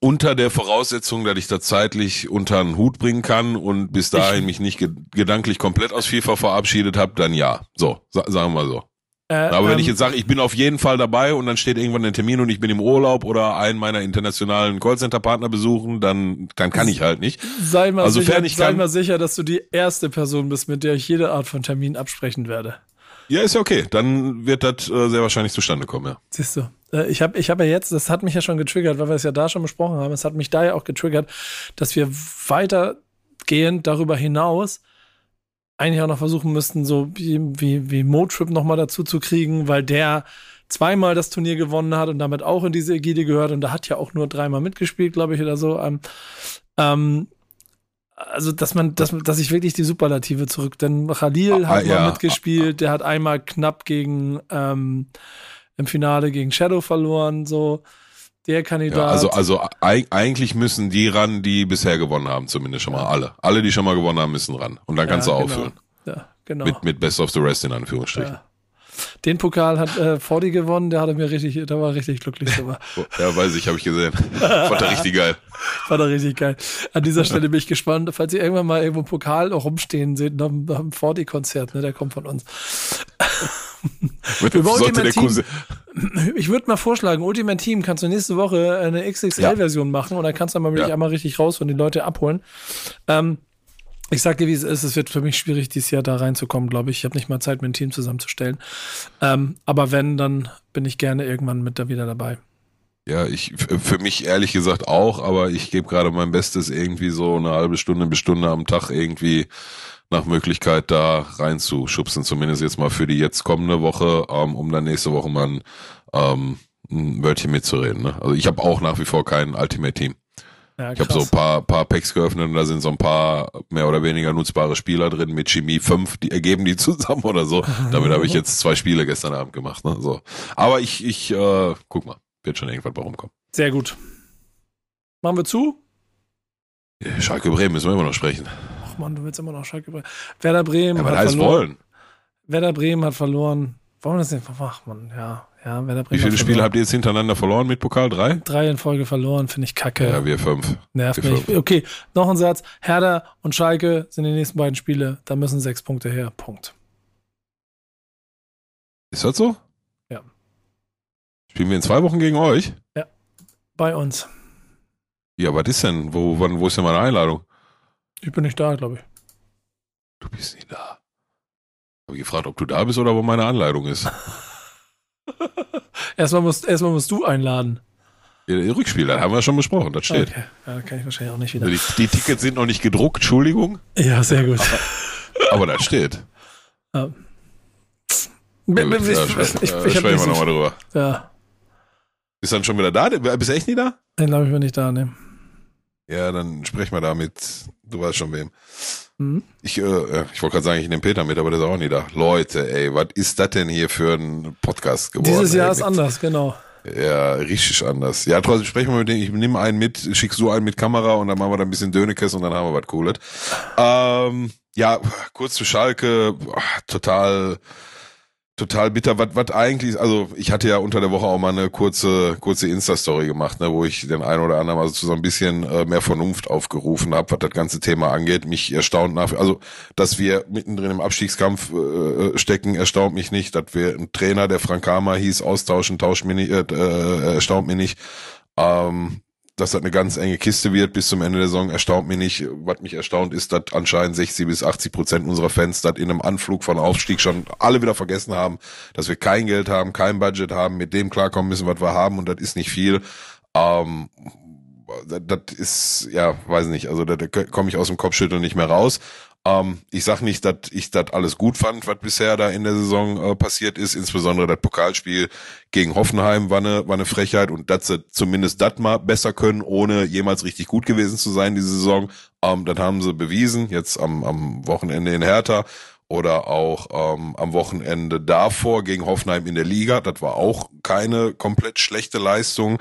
unter der Voraussetzung, dass ich das zeitlich unter einen Hut bringen kann und bis dahin mich nicht ge gedanklich komplett aus FIFA verabschiedet habe, dann ja. So, sa sagen wir so. Äh, Aber wenn ähm, ich jetzt sage, ich bin auf jeden Fall dabei und dann steht irgendwann ein Termin und ich bin im Urlaub oder einen meiner internationalen Callcenter-Partner besuchen, dann, dann kann ich halt nicht. sei mal, also sicher, sei mal sicher, dass du die erste Person bist, mit der ich jede Art von Termin absprechen werde. Ja, ist ja okay. Dann wird das äh, sehr wahrscheinlich zustande kommen, ja. Siehst du, äh, ich habe ich hab ja jetzt, das hat mich ja schon getriggert, weil wir es ja da schon besprochen haben, es hat mich da ja auch getriggert, dass wir weitergehend darüber hinaus eigentlich auch noch versuchen müssten, so wie, wie, wie Motrip nochmal dazu zu kriegen, weil der zweimal das Turnier gewonnen hat und damit auch in diese Ägide gehört und da hat ja auch nur dreimal mitgespielt, glaube ich, oder so. Ähm, ähm, also, dass man, dass, dass ich wirklich die Superlative zurück, denn Khalil Ah, hat ja. mal mitgespielt, der hat einmal knapp gegen, ähm, im Finale gegen Shadow verloren, so. Der Kandidat. ja also, also eig eigentlich müssen die ran, die bisher gewonnen haben, zumindest schon mal alle. Alle, die schon mal gewonnen haben, müssen ran. Und dann kannst Ja, du genau. auffüllen. Ja, genau. Mit, mit Best of the Rest in Anführungsstrichen. ja. Den Pokal hat äh, Fordi gewonnen, der hatte mir richtig, da war richtig glücklich drüber. Ja, weiß ich, habe ich gesehen. Fand er richtig geil. War da richtig geil. An dieser Stelle bin ich gespannt, falls ihr irgendwann mal irgendwo einen Pokal rumstehen seht, nach einem, nach einem Fordi-Konzert, ne, der kommt von uns. Mit, Ultimate Cousin, Ich würde mal vorschlagen, Ultimate Team kannst du nächste Woche eine XXL-Version machen und dann kannst du mal wirklich Ja. einmal richtig raus und die Leute abholen. Ähm, ich sag dir, wie es ist, es wird für mich schwierig, dieses Jahr da reinzukommen, glaube ich. Ich habe nicht mal Zeit, mir ein Team zusammenzustellen. Ähm, aber wenn, dann bin ich gerne irgendwann mit da wieder dabei. Ja, ich für mich ehrlich gesagt auch, aber ich gebe gerade mein Bestes, irgendwie so eine halbe Stunde bis Stunde am Tag irgendwie nach Möglichkeit da reinzuschubsen, zumindest jetzt mal für die jetzt kommende Woche, ähm, um dann nächste Woche mal ein, ähm, ein Wörtchen mitzureden. Ne? Also ich habe auch nach wie vor kein Ultimate Team. Ja, Ich habe so ein paar, paar Packs geöffnet und da sind so ein paar mehr oder weniger nutzbare Spieler drin mit Chemie 5, die ergeben die zusammen oder so. Damit habe ich jetzt zwei Spiele gestern Abend gemacht. Ne? So. Aber ich, ich äh, guck mal, wird schon irgendwann bei rumkommen. Sehr gut. Machen wir zu? Schalke Bremen müssen wir immer noch sprechen. Ach man, du willst immer noch Schalke Bremen. Werder Bremen Ja, hat verloren. wollen. Werder Bremen hat verloren. Wollen wir das nicht? Ach man, ja, ja, Werder Bremen Wie viele Spiele habt ihr jetzt hintereinander verloren mit Pokal? Drei? Drei in Folge verloren, finde ich kacke. Ja, wir fünf. Nervt wir mich. fünf. Okay, noch ein Satz. Herder und Schalke sind die nächsten beiden Spiele. Da müssen sechs Punkte her. Punkt. Ist das so? Ja. Spielen wir in zwei Wochen gegen euch? Bei uns. Ja, was ist denn? Wo, wann, wo ist denn meine Einladung? Ich bin nicht da, glaube ich. Du bist nicht da. Habe ich gefragt, ob du da bist oder wo meine Anleitung ist. Erstmal musst, erstmal musst du einladen. Rückspiel, das haben wir schon besprochen, das steht. Okay, ja, da kann ich wahrscheinlich auch nicht wieder. Also die, die Tickets sind noch nicht gedruckt, Entschuldigung, Ja, sehr gut. aber das steht. Ja. Ich, ich, ich, ich, ich hab sprechen wir nicht nochmal drüber. ja, Bist dann schon wieder da? Bist du echt nicht da? den glaube ich, bin ich da. Ne. Ja, dann sprechen wir da mit, du weißt schon wem. Mhm. Ich, äh, ich wollte gerade sagen, ich nehme Peter mit, aber der ist auch nie da. Leute, ey, was ist das denn hier für ein Podcast geworden? Dieses Jahr ey, ist anders, genau. Ja, richtig anders. Ja, trotzdem sprechen wir mit denen. Ich nehme einen mit, schickst du einen mit Kamera und dann machen wir da ein bisschen Dönekes und dann haben wir was Cooles. Ähm, ja, kurz zu Schalke, total total bitter. Was, was eigentlich, also ich hatte ja unter der Woche auch mal eine kurze, kurze Insta-Story gemacht, ne, wo ich den einen oder anderen also zu so ein bisschen äh, mehr Vernunft aufgerufen habe, was das ganze Thema angeht. Mich erstaunt nach, also dass wir mittendrin im Abstiegskampf äh, stecken, erstaunt mich nicht. Dass wir einen Trainer, der Frank Kramer hieß, austauschen, tauscht mich nicht, äh, äh, erstaunt mich nicht. Ähm, dass das eine ganz enge Kiste wird bis zum Ende der Saison, erstaunt mich nicht. Was mich erstaunt ist, dass anscheinend 60 bis 80 Prozent unserer Fans das in einem Anflug von Aufstieg schon alle wieder vergessen haben, dass wir kein Geld haben, kein Budget haben, mit dem klarkommen müssen, was wir haben und das ist nicht viel. Ähm, das, ist, ja, weiß nicht, also da, da komme ich aus dem Kopfschütteln nicht mehr raus. Ähm, ich sag nicht, dass ich das alles gut fand, was bisher da in der Saison äh, passiert ist. Insbesondere das Pokalspiel gegen Hoffenheim war eine, war eine Frechheit und dass sie zumindest das mal besser können, ohne jemals richtig gut gewesen zu sein diese Saison. Ähm, das haben sie bewiesen, jetzt am, am Wochenende in Hertha oder auch ähm, am Wochenende davor gegen Hoffenheim in der Liga. Das war auch keine komplett schlechte Leistung.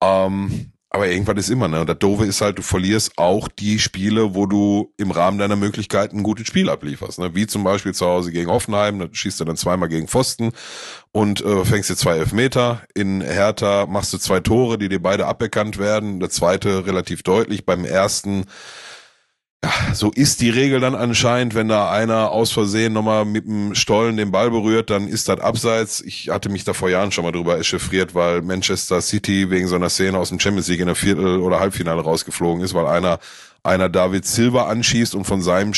Ähm, aber irgendwann ist immer, ne? Und das Doofe ist halt, du verlierst auch die Spiele, wo du im Rahmen deiner Möglichkeiten ein gutes Spiel ablieferst. Ne? Wie zum Beispiel zu Hause gegen Hoffenheim, da schießt du dann zweimal gegen Pfosten und äh, fängst dir zwei Elfmeter. In Hertha machst du zwei Tore, die dir beide aberkannt werden. Der zweite relativ deutlich. Beim ersten ja, so ist die Regel dann anscheinend, wenn da einer aus Versehen nochmal mit dem Stollen den Ball berührt, dann ist das abseits. Ich hatte mich da vor Jahren schon mal drüber echauffiert, weil Manchester City wegen so einer Szene aus dem Champions League in der Viertel- oder Halbfinale rausgeflogen ist, weil einer einer David Silva anschießt und von seinem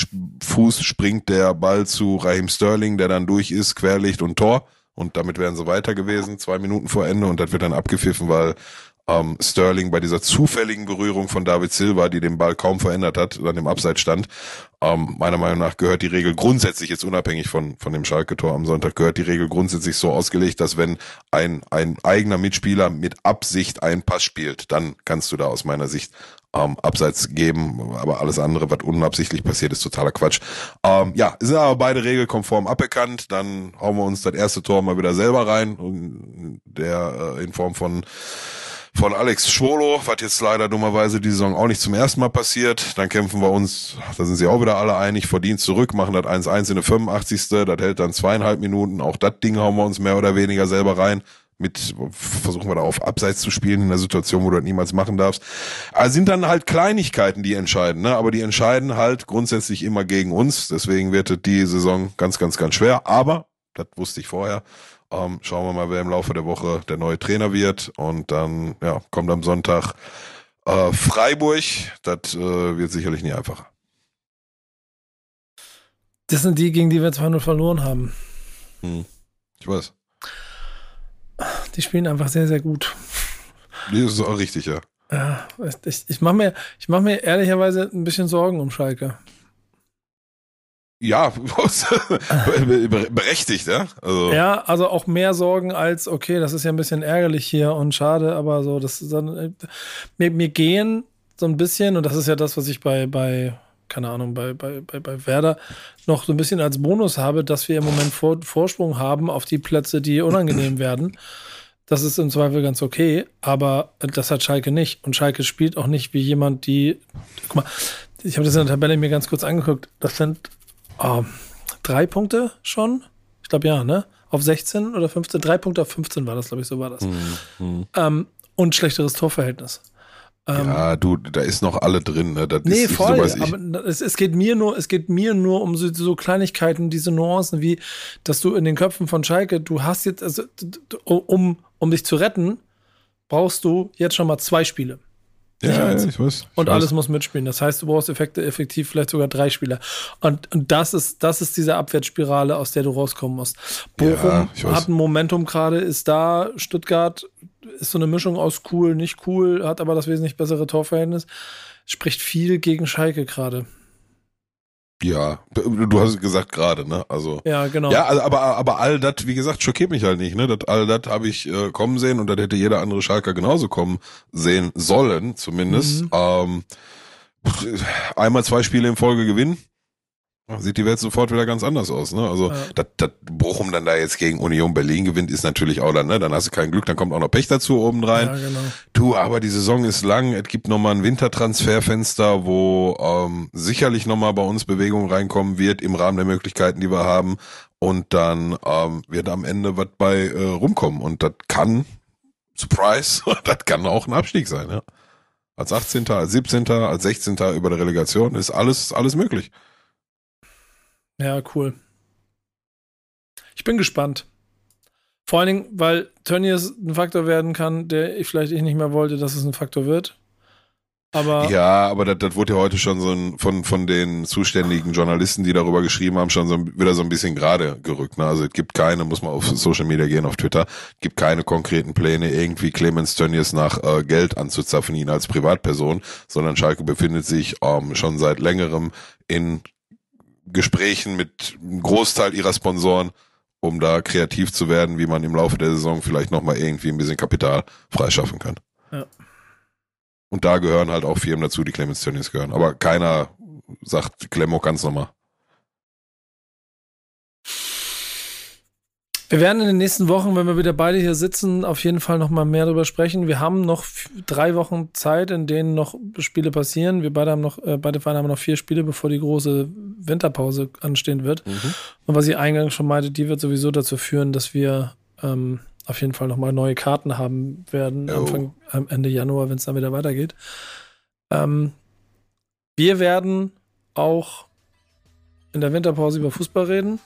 Fuß springt der Ball zu Raheem Sterling, der dann durch ist, Querlicht und Tor. Und damit wären sie weiter gewesen, zwei Minuten vor Ende. Und das wird dann abgepfiffen, weil ähm, Sterling bei dieser zufälligen Berührung von David Silva, die den Ball kaum verändert hat, dann im Abseits stand. Ähm, meiner Meinung nach gehört die Regel grundsätzlich, jetzt unabhängig von, von dem Schalke-Tor am Sonntag, gehört die Regel grundsätzlich so ausgelegt, dass wenn ein, ein eigener Mitspieler mit Absicht einen Pass spielt, dann kannst du da aus meiner Sicht ähm, Abseits geben, aber alles andere, was unabsichtlich passiert, ist totaler Quatsch. Ähm, ja, sind aber beide regelkonform aberkannt, dann hauen wir uns das erste Tor mal wieder selber rein, der äh, in Form von von Alex Schwolo, was jetzt leider dummerweise die Saison auch nicht zum ersten Mal passiert. Dann kämpfen wir uns, da sind sie auch wieder alle einig, verdient zurück, machen das 1-1 in der 85. Das hält dann zweieinhalb Minuten. Auch das Ding hauen wir uns mehr oder weniger selber rein. Mit versuchen wir da auf Abseits zu spielen in einer Situation, wo du das niemals machen darfst. Also sind dann halt Kleinigkeiten, die entscheiden, ne? Aber die entscheiden halt grundsätzlich immer gegen uns. Deswegen wird die Saison ganz, ganz, ganz schwer. Aber, das wusste ich vorher, ähm, schauen wir mal, wer im Laufe der Woche der neue Trainer wird. Und dann ja, kommt am Sonntag äh, Freiburg. Das äh, wird sicherlich nie einfacher. Das sind die, gegen die wir 2-0 verloren haben. Hm. Ich weiß. Die spielen einfach sehr, sehr gut. Das ist auch richtig, ja. Ja, ich, ich mache mir, mach mir ehrlicherweise ein bisschen Sorgen um Schalke. Ja, berechtigt, ja. Also. Ja, also auch mehr Sorgen als, okay, das ist ja ein bisschen ärgerlich hier und schade, aber so, das ist dann, äh, mir, mir gehen so ein bisschen, und das ist ja das, was ich bei, bei, keine Ahnung, bei, bei, bei, bei Werder noch so ein bisschen als Bonus habe, dass wir im Moment Vor Vorsprung haben auf die Plätze, die unangenehm werden. Das ist im Zweifel ganz okay, aber das hat Schalke nicht. Und Schalke spielt auch nicht wie jemand, die, guck mal, ich habe das in der Tabelle mir ganz kurz angeguckt. Das sind oh, drei Punkte schon. Ich glaube ja, ne? Auf 16 oder 15, drei Punkte auf 15 war das, glaube ich, so war das. Mhm. Ähm, und schlechteres Torverhältnis. Ähm, ja, du, da ist noch alle drin. Ne? Das nee, ist, voll. So, aber es, es, geht mir nur, es geht mir nur um so, so, Kleinigkeiten, diese Nuancen, wie, dass du in den Köpfen von Schalke, du hast jetzt, also, um, um dich zu retten, brauchst du jetzt schon mal zwei Spiele. Ja, ja, ich weiß. Ich und weiß. alles muss mitspielen. Das heißt, du brauchst Effekte, effektiv vielleicht sogar drei Spieler. Und, und das ist, das ist diese Abwärtsspirale, aus der du rauskommen musst. Bochum ja, hat ein Momentum gerade, ist da. Stuttgart ist so eine Mischung aus cool, nicht cool, hat aber das wesentlich bessere Torverhältnis. Spricht viel gegen Schalke gerade. Ja, du hast es gesagt gerade, ne? Also ja, genau. Ja, also, aber aber all das, wie gesagt, schockiert mich halt nicht, ne? Das, all das habe ich äh, kommen sehen und das hätte jeder andere Schalker genauso kommen sehen sollen, zumindest. Mhm. Ähm, einmal zwei Spiele in Folge gewinnen, Sieht die Welt sofort wieder ganz anders aus, ne? Also, ja. dass Bochum dann da jetzt gegen Union Berlin gewinnt, ist natürlich auch dann, ne? Dann hast du kein Glück, dann kommt auch noch Pech dazu oben rein. Ja, genau. Du, aber die Saison ist lang, es gibt nochmal ein Wintertransferfenster, wo ähm, sicherlich nochmal bei uns Bewegung reinkommen wird im Rahmen der Möglichkeiten, die wir haben. Und dann ähm, wird am Ende was bei äh, rumkommen. Und das kann, Surprise, das kann auch ein Abstieg sein, ja. Als 18., als 17., als 16. über der Relegation ist alles, alles möglich. Ja, cool. Ich bin gespannt. Vor allen Dingen, weil Tönnies ein Faktor werden kann, der ich vielleicht ich nicht mehr wollte, dass es ein Faktor wird. Aber ja, aber das, das wurde ja heute schon so ein, von, von den zuständigen Journalisten, die darüber geschrieben haben, schon so wieder so ein bisschen gerade gerückt. Ne? Also es gibt keine, muss man auf Social Media gehen, auf Twitter, gibt keine konkreten Pläne, irgendwie Clemens Tönnies nach äh, Geld anzuzapfen, ihn als Privatperson, sondern Schalke befindet sich ähm, schon seit längerem in Gesprächen mit einem Großteil ihrer Sponsoren, um da kreativ zu werden, wie man im Laufe der Saison vielleicht nochmal irgendwie ein bisschen Kapital freischaffen kann. Ja. Und da gehören halt auch Firmen dazu, die Clemens Tönnies gehören. Aber keiner sagt Clemmo ganz nochmal. Wir werden in den nächsten Wochen, wenn wir wieder beide hier sitzen, auf jeden Fall noch mal mehr darüber sprechen. Wir haben noch drei Wochen Zeit, in denen noch Spiele passieren. Wir beide haben noch, äh, beide Vereine haben noch vier Spiele, bevor die große Winterpause anstehen wird. Mhm. Und was ich eingangs schon meinte, die wird sowieso dazu führen, dass wir ähm, auf jeden Fall noch mal neue Karten haben werden, oh. Anfang, Ende Januar, wenn es dann wieder weitergeht. Ähm, wir werden auch in der Winterpause über Fußball reden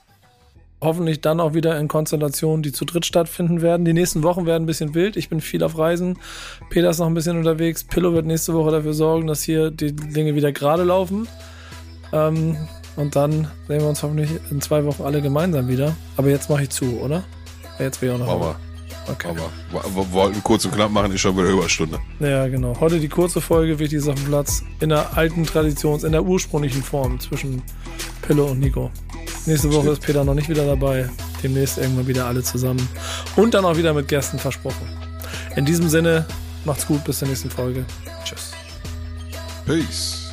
hoffentlich dann auch wieder in Konstellationen, die zu dritt stattfinden werden. Die nächsten Wochen werden ein bisschen wild. Ich bin viel auf Reisen. Peter ist noch ein bisschen unterwegs. Pillow wird nächste Woche dafür sorgen, dass hier die Dinge wieder gerade laufen. Ähm, und dann sehen wir uns hoffentlich in zwei Wochen alle gemeinsam wieder. Aber jetzt mache ich zu, oder? Jetzt will ich auch noch. Aber, okay. aber wir wollten kurz und knapp machen, ist schon wieder über Stunde. Ja, genau. Heute die kurze Folge, wichtig ist auf dem Platz. In der alten Tradition, in der ursprünglichen Form zwischen Pillow und Nico. Nächste Woche ist Peter noch nicht wieder dabei. Demnächst irgendwann wieder alle zusammen. Und dann auch wieder mit Gästen versprochen. In diesem Sinne, macht's gut, bis zur nächsten Folge. Tschüss. Peace.